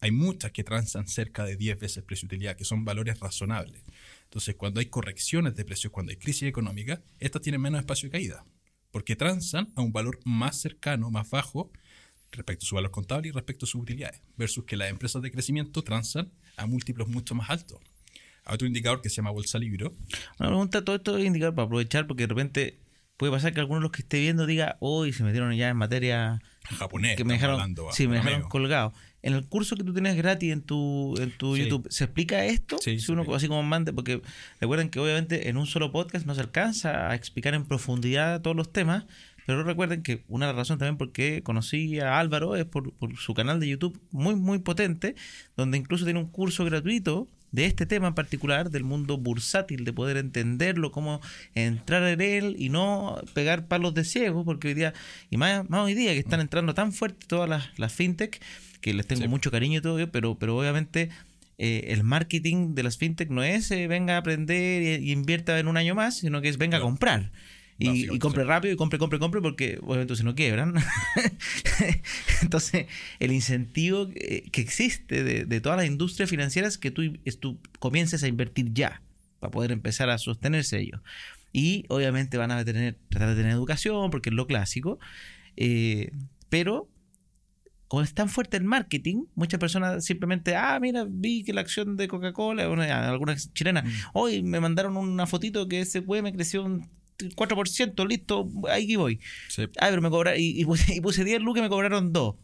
hay muchas que transan cerca de 10 veces precio-utilidad, que son valores razonables. Entonces, cuando hay correcciones de precios, cuando hay crisis económica, estas tienen menos espacio de caída, porque transan a un valor más cercano, más bajo, respecto a su valor contable y respecto a sus utilidades, versus que las empresas de crecimiento transan a múltiplos mucho más altos. Hay otro indicador que se llama Bolsa Libro. Una pregunta, todo esto es indicador para aprovechar, porque de repente puede pasar que alguno de los que esté viendo diga, hoy se metieron ya en materia japonés. Que me dejaron, sí, me dejaron colgado. En el curso que tú tienes gratis en tu, en tu YouTube, ¿se explica esto? Sí, si uno así como mande, porque recuerden que obviamente en un solo podcast no se alcanza a explicar en profundidad todos los temas, pero recuerden que una de las razones también por qué conocí a Álvaro es por, por su canal de YouTube muy, muy potente, donde incluso tiene un curso gratuito de este tema en particular, del mundo bursátil, de poder entenderlo, cómo entrar en él y no pegar palos de ciego, porque hoy día, y más, más hoy día que están entrando tan fuerte todas las, las fintech, que les tengo mucho cariño y todo, pero, pero obviamente eh, el marketing de las fintech no es eh, venga a aprender y, invierta en un año más, sino que es venga a comprar. Y, compre rápido y compre, compre, compre, porque obviamente si no quiebran. (laughs) Entonces, el incentivo que existe de, todas las industrias financieras es que tú, tú comiences a invertir ya para poder empezar a sostenerse ellos. Y obviamente van a tener, tratar de tener educación, porque es lo clásico. Eh, pero como es tan fuerte el marketing, muchas personas simplemente, ah, mira, vi que la acción de Coca-Cola, alguna chilena, mm. hoy me mandaron una fotito que ese web me creció un 4%, listo, ahí voy. Ah, pero me cobraron, y, puse, 10 lucas y me cobraron 2.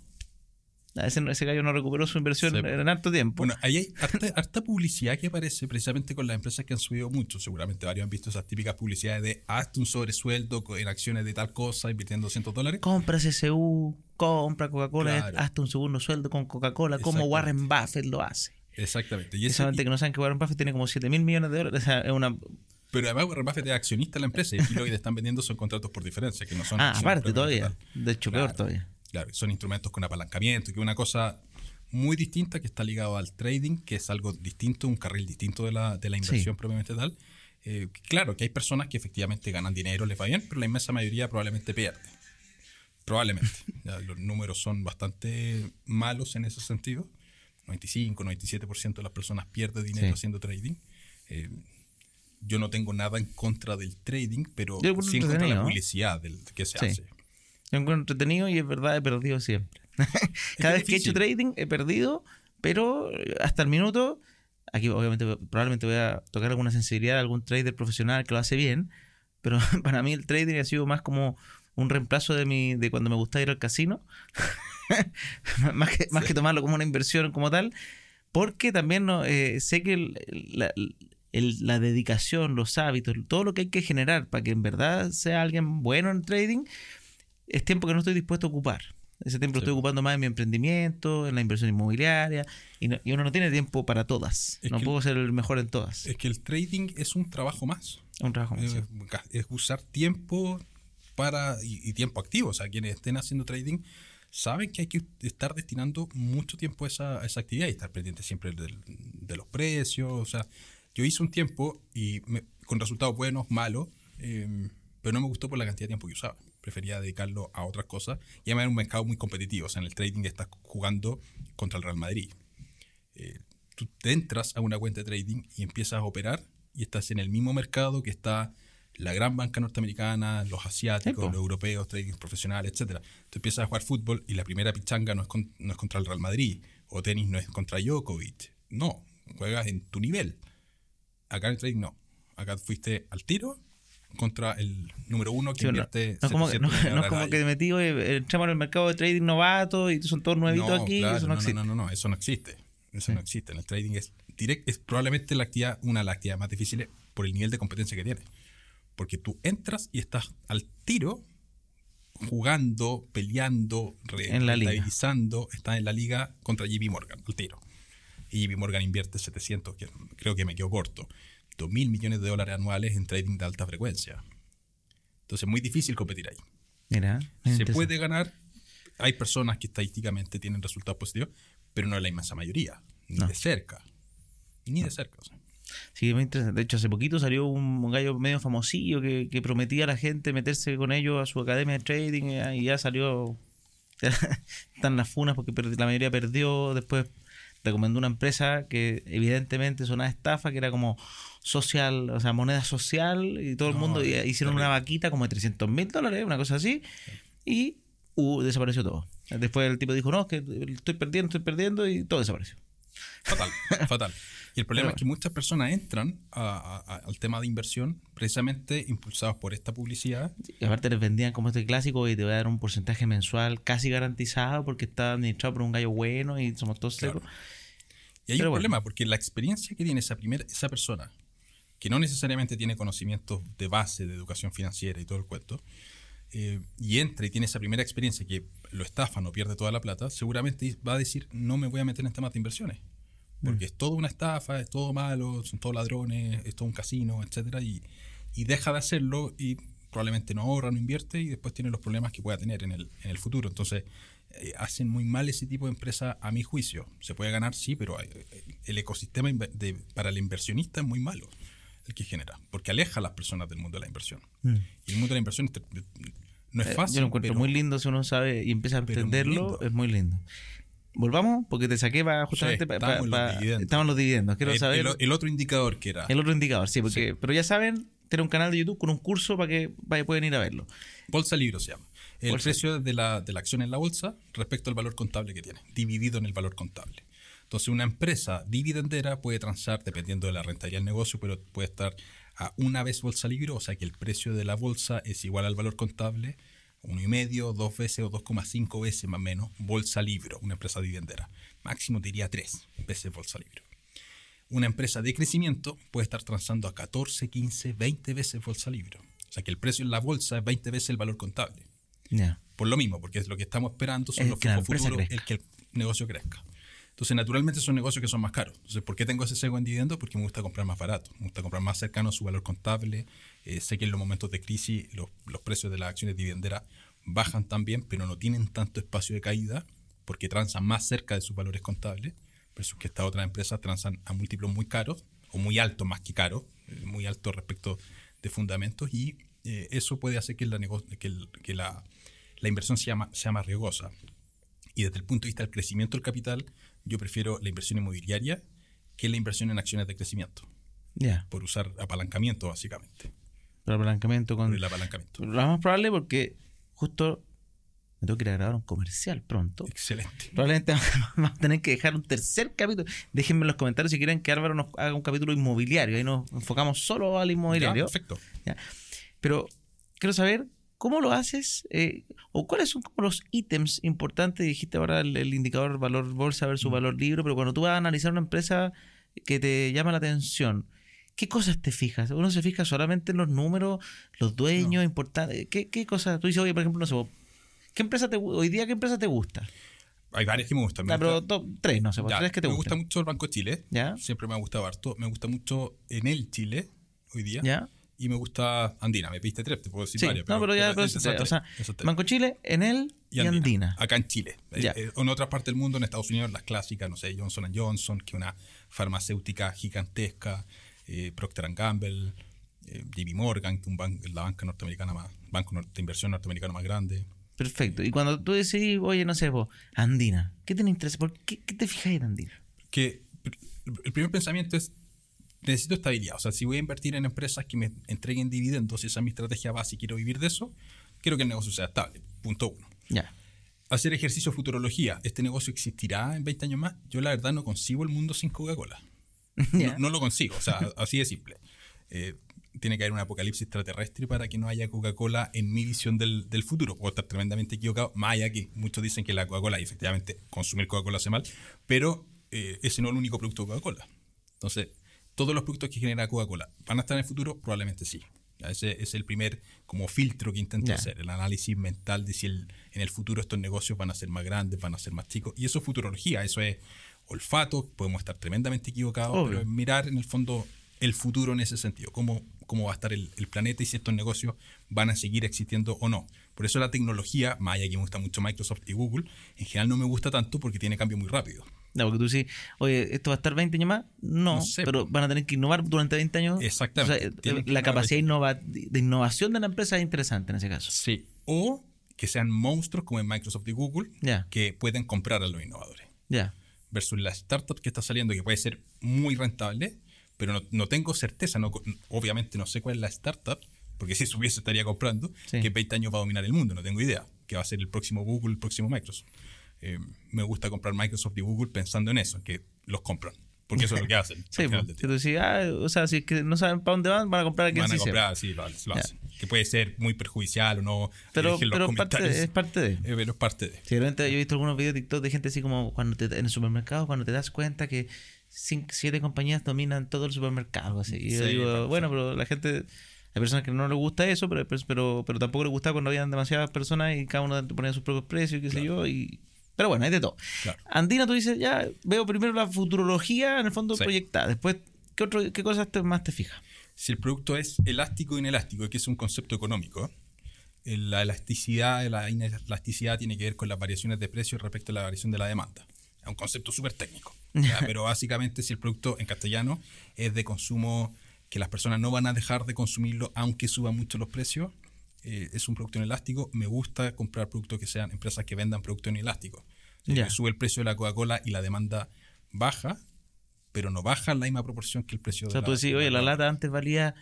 Ah, ese, ese gallo no recuperó su inversión en harto tiempo. Bueno, ahí hay harta, publicidad que aparece precisamente con las empresas que han subido mucho. Seguramente varios han visto esas típicas publicidades de hazte un sobresueldo en acciones de tal cosa invirtiendo 200 dólares. Compra CSU, compra Coca-Cola, hazte un segundo sueldo con Coca-Cola, como Warren Buffett lo hace. Exactamente. Y que no saben que Warren Buffett tiene como 7 mil millones de dólares. O sea, es una pero además Warren Buffett es accionista de la empresa y lo que te están vendiendo son contratos por diferencia, que no son... Ah, aparte todavía. De hecho, peor todavía. Claro, son instrumentos con apalancamiento, que es una cosa muy distinta que está ligado al trading, que es algo distinto, un carril distinto de la, de la inversión propiamente tal. Eh, claro que hay personas que efectivamente ganan dinero, les va bien, pero la inmensa mayoría probablemente pierde. Probablemente. los números son bastante malos en ese sentido. 95, 97% de las personas pierde dinero haciendo trading. Eh, yo no tengo nada en contra del trading, pero sí en contra de la publicidad del, que se hace. Yo encuentro entretenido y es verdad, he perdido siempre. (laughs) Cada vez que he hecho trading he perdido, pero hasta el minuto, aquí obviamente probablemente voy a tocar alguna sensibilidad de algún trader profesional que lo hace bien, pero (laughs) para mí el trading ha sido más como un reemplazo de mi de cuando me gustaba ir al casino, (laughs) más, que, más que tomarlo como una inversión como tal, porque también no, eh, sé que la, la dedicación, los hábitos, todo lo que hay que generar para que en verdad sea alguien bueno en trading, es tiempo que no estoy dispuesto a ocupar. Ese tiempo lo estoy ocupando más en mi emprendimiento, en la inversión inmobiliaria, y, uno no tiene tiempo para todas. no puedo ser el mejor en todas. Es que el trading es un trabajo más. Un trabajo más. Es, usar tiempo para y, tiempo activo. O sea, quienes estén haciendo trading saben que hay que estar destinando mucho tiempo a esa, esa actividad y estar pendiente siempre de los precios. O sea, yo hice un tiempo y con resultados buenos, malos, em, pero no me gustó por la cantidad de tiempo que usaba. Prefería dedicarlo a otras cosas. Y además era un mercado muy competitivo. O sea, en el trading estás jugando contra el Real Madrid. Eh, tú te entras a una cuenta de trading y empiezas a operar y estás en el mismo mercado que está la gran banca norteamericana, los asiáticos, los europeos, trading profesionales, etc. Tú empiezas a jugar fútbol y la primera pichanga no es, no es contra el Real Madrid, o tenis no es contra Djokovic. No, juegas en tu nivel. Acá en el trading no. Acá fuiste al tiro contra el número uno que invierte. No, no, no, es como que metí, entramos en el mercado de trading novato y son todos nuevitos aquí. eso no, existe. No, no, no, eso no existe. Eso no existe. En el trading es, direct, es probablemente la actividad, una de las actividades más difíciles por el nivel de competencia que tiene. Porque tú entras y estás al tiro jugando, peleando, rentabilizando, estás en la liga contra JP Morgan, al tiro y JP Morgan invierte 700, que creo que me quedo corto, 2 mil millones de dólares anuales en trading de alta frecuencia. Entonces es muy difícil competir ahí. Mira, Se puede ganar. Hay personas que estadísticamente tienen resultados positivos, pero no es la inmensa mayoría. Ni No. de cerca. Ni de cerca. o sea. Sí, muy interesante. De hecho, hace poquito salió un, gallo medio famosillo que, que prometía a la gente meterse con ellos a su academia de trading eh, y ya salió. (laughs) Están las funas porque la mayoría perdió. Después recomendó una empresa que evidentemente sonaba estafa, que era como social, o sea, moneda social y todo el mundo es hicieron una vaquita como de 300 mil dólares, una cosa así, y uh, desapareció todo. Después el tipo dijo, no, es que estoy perdiendo, estoy perdiendo y todo desapareció. Fatal, fatal. (laughs) Y el problema Pero es que muchas personas entran a- a- a- al tema de inversión precisamente impulsados por esta publicidad. Y aparte les vendían como este clásico y te voy a dar un porcentaje mensual casi garantizado porque está administrado por un gallo bueno y somos todos Claro. secos. Y hay Pero un bueno. problema, porque la experiencia que tiene esa, primera, esa persona, que no necesariamente tiene conocimientos de base de educación financiera y todo el cuento, eh, y entra y tiene esa primera experiencia que lo estafan o pierde toda la plata, seguramente va a decir, no me voy a meter en temas de inversiones. Porque es toda una estafa, es todo malo, son todos ladrones, es todo un casino, etcétera y, y deja de hacerlo y probablemente no ahorra, no invierte y después tiene los problemas que pueda tener en el, en el futuro. Entonces, eh, hacen muy mal ese tipo de empresa a mi juicio. Se puede ganar, sí, pero eh, el ecosistema de- para el inversionista es muy malo el que genera, porque aleja a las personas del mundo de la inversión. Mm. Y el mundo de la inversión no es Eh, fácil. Yo lo encuentro pero- muy lindo si uno sabe y empieza a muy entenderlo, es muy lindo. Volvamos, porque te saqué para justamente Sí, pa- estamos pa- en los estamos los dividendos. Quiero el, saber el- el, el otro indicador que era otro indicador, sí, porque, pero ya saben, tiene un canal de YouTube con un curso para que vaya- pueden ir a verlo. Bolsa Libro se llama. El Bolsa precio de la, de la acción en la bolsa respecto al valor contable que tiene, dividido en el valor contable. Entonces, una empresa dividendera puede transar, dependiendo de la rentabilidad del negocio, pero puede estar a una vez bolsa libro, o sea que el precio de la bolsa es igual al valor contable, uno y medio, dos veces o 2,5 veces más o menos, bolsa libro, una empresa dividendera. Máximo diría tres veces bolsa libro. Una empresa de crecimiento puede estar transando a 14, 15, 20 veces bolsa libro. O sea que el precio en la bolsa es 20 veces el valor contable. Por lo mismo, porque es lo que estamos esperando son Es los flujos futuros, el que el negocio crezca. Entonces, naturalmente son negocios que son más caros. Entonces, ¿por qué tengo ese sesgo en dividendos? Porque me gusta comprar más barato, me gusta comprar más cercano a su valor contable. Eh, sé que en los momentos de crisis los, los precios de las acciones dividenderas bajan también, pero no tienen tanto espacio de caída porque transan más cerca de sus valores contables, versus que estas otras empresas transan a múltiplos muy caros o muy altos más que caros, eh, muy altos respecto de fundamentos y eh, eso puede hacer que, la, que la, la inversión sea más, sea más riesgosa. Y desde el punto de vista del crecimiento del capital, yo prefiero la inversión inmobiliaria que la inversión en acciones de crecimiento, Ya. por usar apalancamiento básicamente, Pero apalancamiento con. por el apalancamiento. Lo más probable porque justo me tengo que ir a grabar un comercial pronto. Excelente. Probablemente (laughs) vamos a tener que dejar un tercer capítulo. Déjenme en los comentarios si quieren que Álvaro nos haga un capítulo inmobiliario. Ahí nos enfocamos solo al Ya, inmobiliario. perfecto. Pero quiero saber cómo lo haces eh, o cuáles son como los ítems importantes. Dijiste ahora el, el indicador valor bolsa versus Mm. valor libro, pero cuando tú vas a analizar una empresa que te llama la atención, ¿qué cosas te fijas? ¿Uno se fija solamente en los números, los dueños, importantes? ¿Qué, ¿Qué cosas? Tú dices, oye, por ejemplo, no sé, ¿qué empresa te, hoy día qué empresa te gusta? Hay varias que me gustan. Me pero gusta- top tres, no sé, ya, tres que te me gusta mucho el Banco de Chile. ¿Ya? Siempre me ha gustado harto. Me gusta mucho en el Chile hoy día. ¿Ya? Y me gusta Andina. Me pediste tres, te puedo decir Sí, varias. no, pero ya, pero tres, o sea, esas tres. Banco Chile, Enel y, Andina. Acá en Chile. Eh, eh, en otras partes del mundo, en Estados Unidos, las clásicas, no sé, Johnson Johnson, que es una farmacéutica gigantesca, eh, Procter Gamble, eh, Morgan, que es la banca norteamericana más, banco de inversión norteamericano más grande. Perfecto. Y cuando tú decidís, oye, no sé, vos, Andina, ¿qué te interesa? ¿Por qué, qué te fijas en Andina? Que el primer pensamiento es, necesito estabilidad. O sea, si voy a invertir en empresas que me entreguen dividendos, si esa es mi estrategia base y quiero vivir de eso, quiero que el negocio sea estable. Punto uno. Hacer ejercicio de futurología. ¿Este negocio existirá en 20 años más? Yo la verdad no concibo el mundo sin Coca-Cola. (laughs) No, no lo consigo, o sea, (laughs) así de simple. Eh, tiene que haber un apocalipsis extraterrestre para que no haya Coca-Cola en mi visión del, del futuro. Puedo estar tremendamente equivocado, más allá que muchos dicen que la Coca-Cola, y efectivamente, consumir Coca-Cola hace mal, pero eh, ese no es el único producto de Coca-Cola. Entonces, todos los productos que genera Coca-Cola, ¿van a estar en el futuro? Probablemente sí. Ese es el primer como filtro que intento hacer, el análisis mental de si el- en el futuro estos negocios van a ser más grandes, van a ser más chicos. Y eso es futurología, eso es olfato, podemos estar tremendamente equivocados, Obvio. pero es mirar en el fondo el futuro en ese sentido, cómo, cómo va a estar el, el planeta y si estos negocios van a seguir existiendo o no. Por eso la tecnología, más allá que me gusta mucho Microsoft y Google, en general no me gusta tanto porque tiene cambio muy rápido. No, porque tú dices, oye, ¿esto va a estar 20 años más? No, No sé, pero van a tener que innovar durante 20 años. Exactamente. O sea, Tienen que la innovar capacidad de- innova- de innovación de la empresa es interesante en ese caso. Sí. O que sean monstruos como en Microsoft y Google que pueden comprar a los innovadores. Ya. Versus la startup que está saliendo que puede ser muy rentable, pero no, no tengo certeza. No, obviamente no sé cuál es la startup, porque si supiese estaría comprando, Sí. que en 20 años va a dominar el mundo. No tengo idea. Que va a ser el próximo Google, el próximo Microsoft. Eh, me gusta comprar Microsoft y Google pensando en eso, que los compran. Porque eso es lo que hacen. (laughs) Sí, pues, del si ah, o sea, si es que no saben para dónde van, van a comprar a quien Van a comprar, sí, lo, lo hacen. Que puede ser muy perjudicial o no. Pero, pero es parte, comentarios. es parte de. Eh, pero es parte de. Realmente yo he visto algunos videos de TikTok de gente así como cuando te, en el supermercado, cuando te das cuenta que cinco, siete compañías dominan todo el supermercado. Así. Y yo digo, bueno, pero la gente, hay personas que no les gusta eso, pero, pero, pero tampoco les gusta cuando habían demasiadas personas y cada uno ponía sus propios precios, qué sé yo. Y, pero bueno, hay de todo. Claro. Andina, tú dices, ya veo primero la futurología en el fondo Sí. proyectada. Después, ¿qué, otro, qué cosas te, más te fijas? Si el producto es elástico o inelástico, que es un concepto económico, eh, la elasticidad, la inelasticidad tiene que ver con las variaciones de precio respecto a la variación de la demanda. Es un concepto súper técnico. ¿ya? (laughs) Pero básicamente si el producto en castellano es de consumo que las personas no van a dejar de consumirlo aunque suban mucho los precios, eh, es un producto inelástico. Me gusta comprar productos que sean empresas que vendan productos inelásticos. O sea, que sube el precio de la Coca-Cola y la demanda baja, pero no baja en la misma proporción que el precio O de sea, la tú decís, oye, la lata antes valía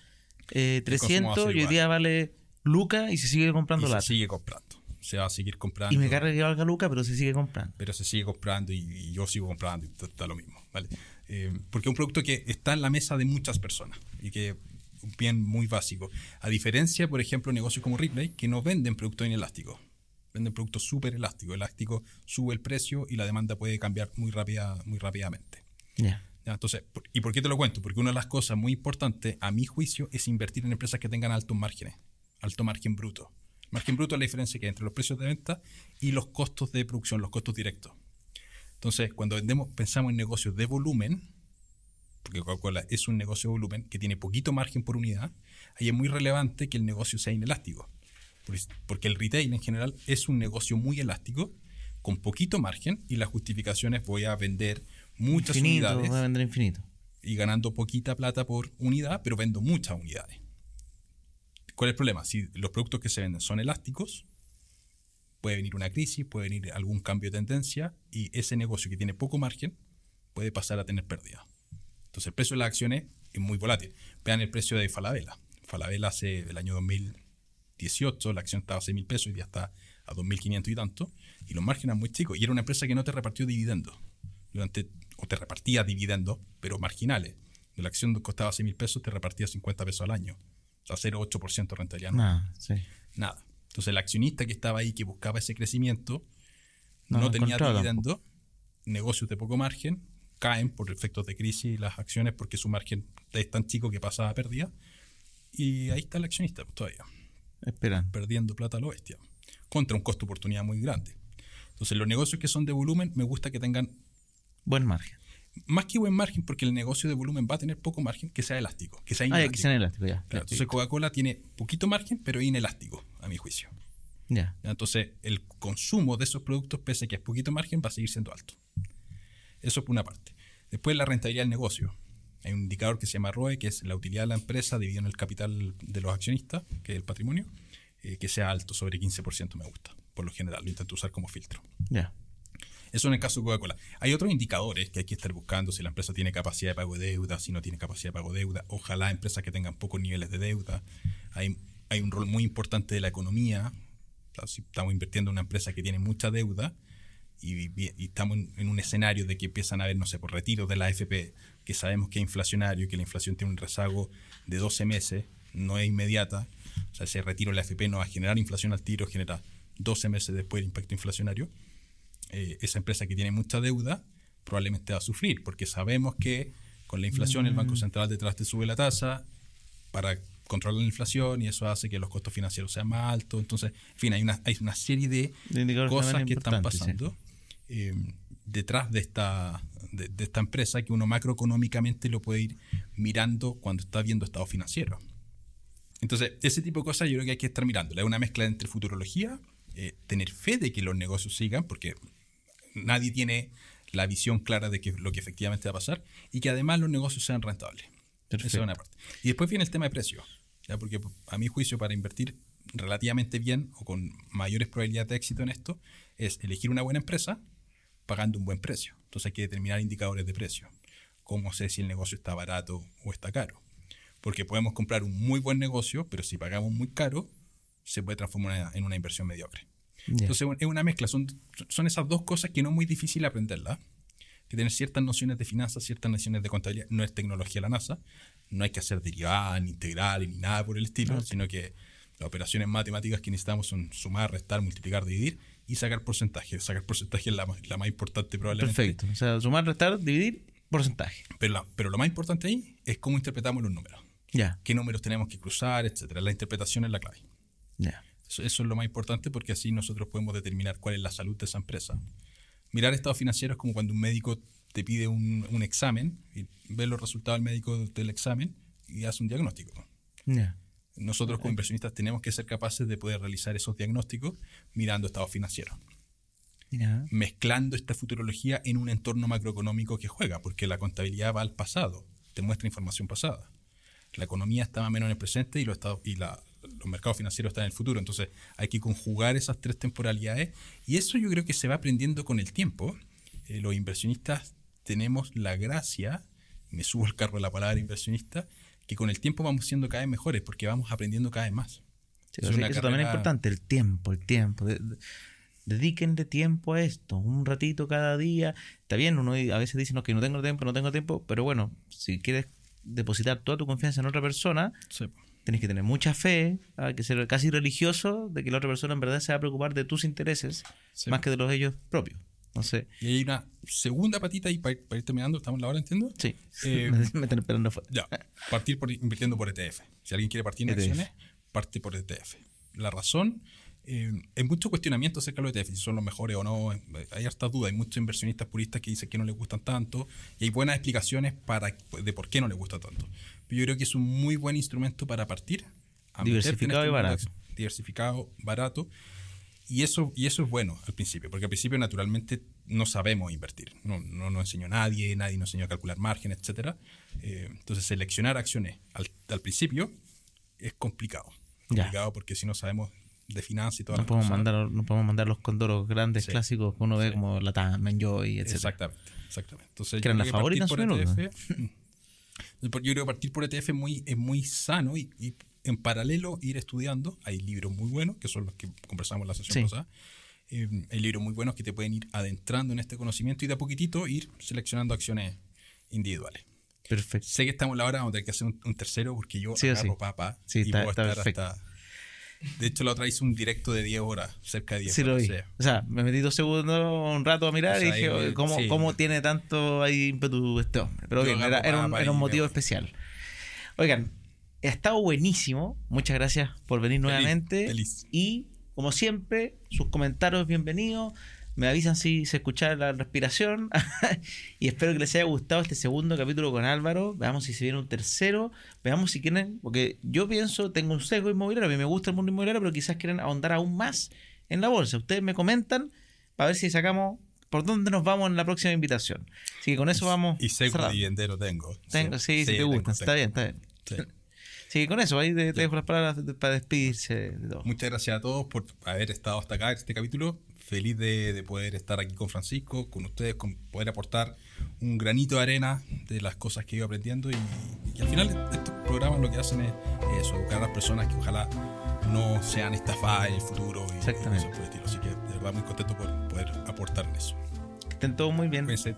eh, consumo va a 300 ser y hoy día vale Luca y se sigue comprando y se lata. sigue comprando. Se va a seguir comprando. Y me carga que valga Luca, pero se sigue comprando. Pero se sigue comprando y, y yo sigo comprando y está, lo mismo. ¿vale? Eh, porque es un producto que está en la mesa de muchas personas y que bien muy básico. A diferencia, por ejemplo, de negocios como Ripley, que no venden productos inelásticos. Venden productos súper elásticos. Elástico sube el precio y la demanda puede cambiar muy, rápida, muy rápidamente. Ya. ¿Ya? Entonces, ¿y por qué te lo cuento? Porque una de las cosas muy importantes, a mi juicio, es invertir en empresas que tengan altos márgenes, alto margen bruto. Margen bruto es la diferencia que hay entre los precios de venta y los costos de producción, los costos directos. Entonces, cuando vendemos, pensamos en negocios de volumen, porque Coca-Cola es un negocio de volumen que tiene poquito margen por unidad, ahí es muy relevante que el negocio sea inelástico. Porque el retail en general es un negocio muy elástico, con poquito margen, y la justificación es voy a vender muchas infinito, unidades voy a vender infinito. y ganando poquita plata por unidad, pero vendo muchas unidades. ¿Cuál es el problema? Si los productos que se venden son elásticos, puede venir una crisis, puede venir algún cambio de tendencia y ese negocio que tiene poco margen puede pasar a tener pérdida. Entonces el precio de las acciones es muy volátil. Vean el precio de Falabella. Falabella hace el año 2018, la acción estaba a 6 mil pesos y ya está a 2.500 y tanto. Y los márgenes muy chicos. Y era una empresa que no te repartió dividendos. Durante, o te repartía dividendos, pero marginales. De la acción costaba 6 mil pesos, te repartía 50 pesos al año. O sea, 0,8% de rentabilidad. Nada, sí. nada. Entonces el accionista que estaba ahí, que buscaba ese crecimiento, No no, tenía encontraba dividendo, negocios de poco margen, caen por efectos de crisis las acciones porque su margen es tan chico que pasa a pérdida. Y ahí está el accionista pues, todavía, Esperan. perdiendo plata a lo bestia, contra un costo oportunidad muy grande. Entonces los negocios que son de volumen me gusta que tengan Buen margen. más que buen margen, porque el negocio de volumen va a tener poco margen, que sea elástico, que sea Ah, inelástico. que sean elásticos, ya. Claro, entonces Coca-Cola tiene poquito margen, pero inelástico, a mi juicio. Ya. ¿ya? Entonces, el consumo de esos productos, pese a que es poquito margen, va a seguir siendo alto. Eso por una parte. Después, la rentabilidad del negocio. Hay un indicador que se llama ROE, que es la utilidad de la empresa dividida en el capital de los accionistas, que es el patrimonio, eh, que sea alto, sobre 15% me gusta. Por lo general, lo intento usar como filtro. Ya. Eso en el caso de Coca-Cola. Hay otros indicadores que hay que estar buscando, si la empresa tiene capacidad de pago de deuda, si no tiene capacidad de pago de deuda. Ojalá empresas que tengan pocos niveles de deuda. Hay, hay un rol muy importante de la economía. Si estamos invirtiendo en una empresa que tiene mucha deuda y, estamos en, un escenario de que empiezan a haber, no sé, por retiros de la AFP, que sabemos que es inflacionario, que la inflación tiene un rezago de 12 meses, no es inmediata. O sea, ese retiro de la AFP no va a generar inflación al tiro, genera 12 meses después el impacto inflacionario eh, esa empresa que tiene mucha deuda probablemente va a sufrir, porque sabemos que con la inflación el Banco Central detrás te sube la tasa para controlar la inflación y eso hace que los costos financieros sean más altos. Entonces, en fin, hay una, hay una serie de cosas que están sí. Eh, detrás de esta, de, de esta empresa que uno macroeconómicamente lo puede ir mirando cuando está viendo estado financiero. Entonces, ese tipo de cosas yo creo que hay que estar mirando. Es una mezcla entre futurología, eh, tener fe de que los negocios sigan, porque nadie tiene la visión clara de que lo que efectivamente va a pasar, y que además los negocios sean rentables. Esa es una parte. Y después viene el tema de precio, ¿ya? porque a mi juicio para invertir relativamente bien o con mayores probabilidades de éxito en esto es elegir una buena empresa pagando un buen precio. Entonces hay que determinar indicadores de precio. ¿Cómo sé si el negocio está barato o está caro? Porque podemos comprar un muy buen negocio, pero si pagamos muy caro, se puede transformar en una inversión mediocre. Entonces es una mezcla, son, son esas dos cosas que no es muy difícil aprenderlas. Que tener ciertas nociones de finanzas, ciertas nociones de contabilidad. No es tecnología la NASA, no hay que hacer derivadas, ni integrales, ni nada por el estilo, sino que las operaciones matemáticas que necesitamos son sumar, restar, multiplicar, dividir y sacar porcentaje. Sacar porcentaje es la, la más importante probablemente. Perfecto. O sea, sumar, restar, dividir, porcentaje. Pero, pero lo más importante ahí es cómo interpretamos los números. Ya. Qué números tenemos que cruzar, etcétera. La interpretación es la clave. Ya. Eso, es lo más importante porque así nosotros podemos determinar cuál es la salud de esa empresa. Mirar estados financieros es como cuando un médico te pide un, un examen y ve los resultados del médico del examen y hace un diagnóstico. Ya. Nosotros como inversionistas tenemos que ser capaces de poder realizar esos diagnósticos mirando estados financieros. Ya. Mezclando esta futurología en un entorno macroeconómico que juega, porque la contabilidad va al pasado, te muestra información pasada. La economía está más o menos en el presente y, los, estados, y la, los mercados financieros están en el futuro. Entonces hay que conjugar esas tres temporalidades y eso yo creo que se va aprendiendo con el tiempo. Eh, los inversionistas tenemos la gracia, me subo al carro de la palabra inversionista, que con el tiempo vamos siendo cada vez mejores porque vamos aprendiendo cada vez más. Sí, eso también es importante, el tiempo, el tiempo. Dedíquenle tiempo a esto, un ratito cada día. Está bien, uno a veces dice no, que no tengo tiempo, no tengo tiempo, pero bueno, si quieres depositar toda tu confianza en otra persona, Sí. tenés que tener mucha fe, hay que ser casi religioso de que la otra persona en verdad se va a preocupar de tus intereses Sí. más que de los de ellos propios. No sé. Y hay una segunda patita ahí para ir, para ir terminando, estamos en la hora, entiendo. Sí. Eh, (laughs) me están esperando afuera. Ya, partir por invirtiendo por ETF. Si alguien quiere partir en ETF. acciones, parte por ETF. La razón, eh, hay mucho cuestionamiento acerca de los ETF, si son los mejores o no. Hay hartas dudas, hay muchos inversionistas puristas que dicen que no les gustan tanto y hay buenas explicaciones para, de por qué no les gusta tanto. Pero yo creo que es un muy buen instrumento para partir. a Diversificado este y barato. Diversificado, barato. Y eso, y eso es bueno al principio, porque al principio naturalmente no sabemos invertir. No, no nos enseñó nadie, nadie nos enseñó a calcular margen, etc. entonces seleccionar acciones al, al principio es complicado. Ya. Complicado porque si no sabemos de finanzas y todas No podemos, cosas. mandar, no podemos mandar los condoros grandes Sí. clásicos que uno ve Sí. como la TAM, Enjoy, etc. Exactamente, exactamente. Entonces, Que eran las favoritas mm. (clears throat) Yo creo que partir por ETF es muy, es muy sano y, y en paralelo ir estudiando. Hay libros muy buenos, que son los que conversamos la sesión Sí. pasada. Eh, hay libros muy buenos que te pueden ir adentrando en este conocimiento y de a poquitito ir seleccionando acciones individuales. Perfecto. Sé que estamos en la hora, vamos a tener que hacer un, un tercero porque yo Sí agarro sí. papa Sí, y está- puedo estar hasta... De hecho, la otra hice un directo de 10 horas, cerca de 10 Sí lo horas. vi. O sea, me metí dos segundos, un rato a mirar O sea, y dije, ahí, "Oye, ¿cómo, cómo tiene tanto ahí ímpetu este hombre? Pero bien, era, era un, era motivo especial. Oigan, ha estado buenísimo. Muchas gracias por venir Feliz, nuevamente. feliz. Y, como siempre, sus comentarios bienvenidos. Me avisan si se escucha la respiración. (laughs) y espero que les haya gustado este segundo capítulo con Álvaro. Veamos si se viene un tercero. Veamos si quieren. Porque yo pienso, tengo un sesgo inmobiliario. A mí me gusta el mundo inmobiliario, pero quizás quieren ahondar aún más en la bolsa. Ustedes me comentan para ver si sacamos por dónde nos vamos en la próxima invitación. Así que con eso vamos. Y cerrando. dividendero tengo. Tengo, sí, sí, te tengo, gustan. Está bien, está bien. Sí. Sí, con eso, ahí te, te dejo las palabras de- para despedirse de todo. Muchas gracias a todos por haber estado hasta acá en este capítulo. Feliz de, de poder estar aquí con Francisco, con ustedes, con poder aportar un granito de arena de las cosas que he ido aprendiendo. Y, y al final, estos programas lo que hacen es eso, educar a las personas que ojalá no sean estafadas en el futuro. Y, Exactamente. cosas por el estilo. Así que de verdad muy contento por poder aportar en eso. Que estén todos muy bien. Cuídense.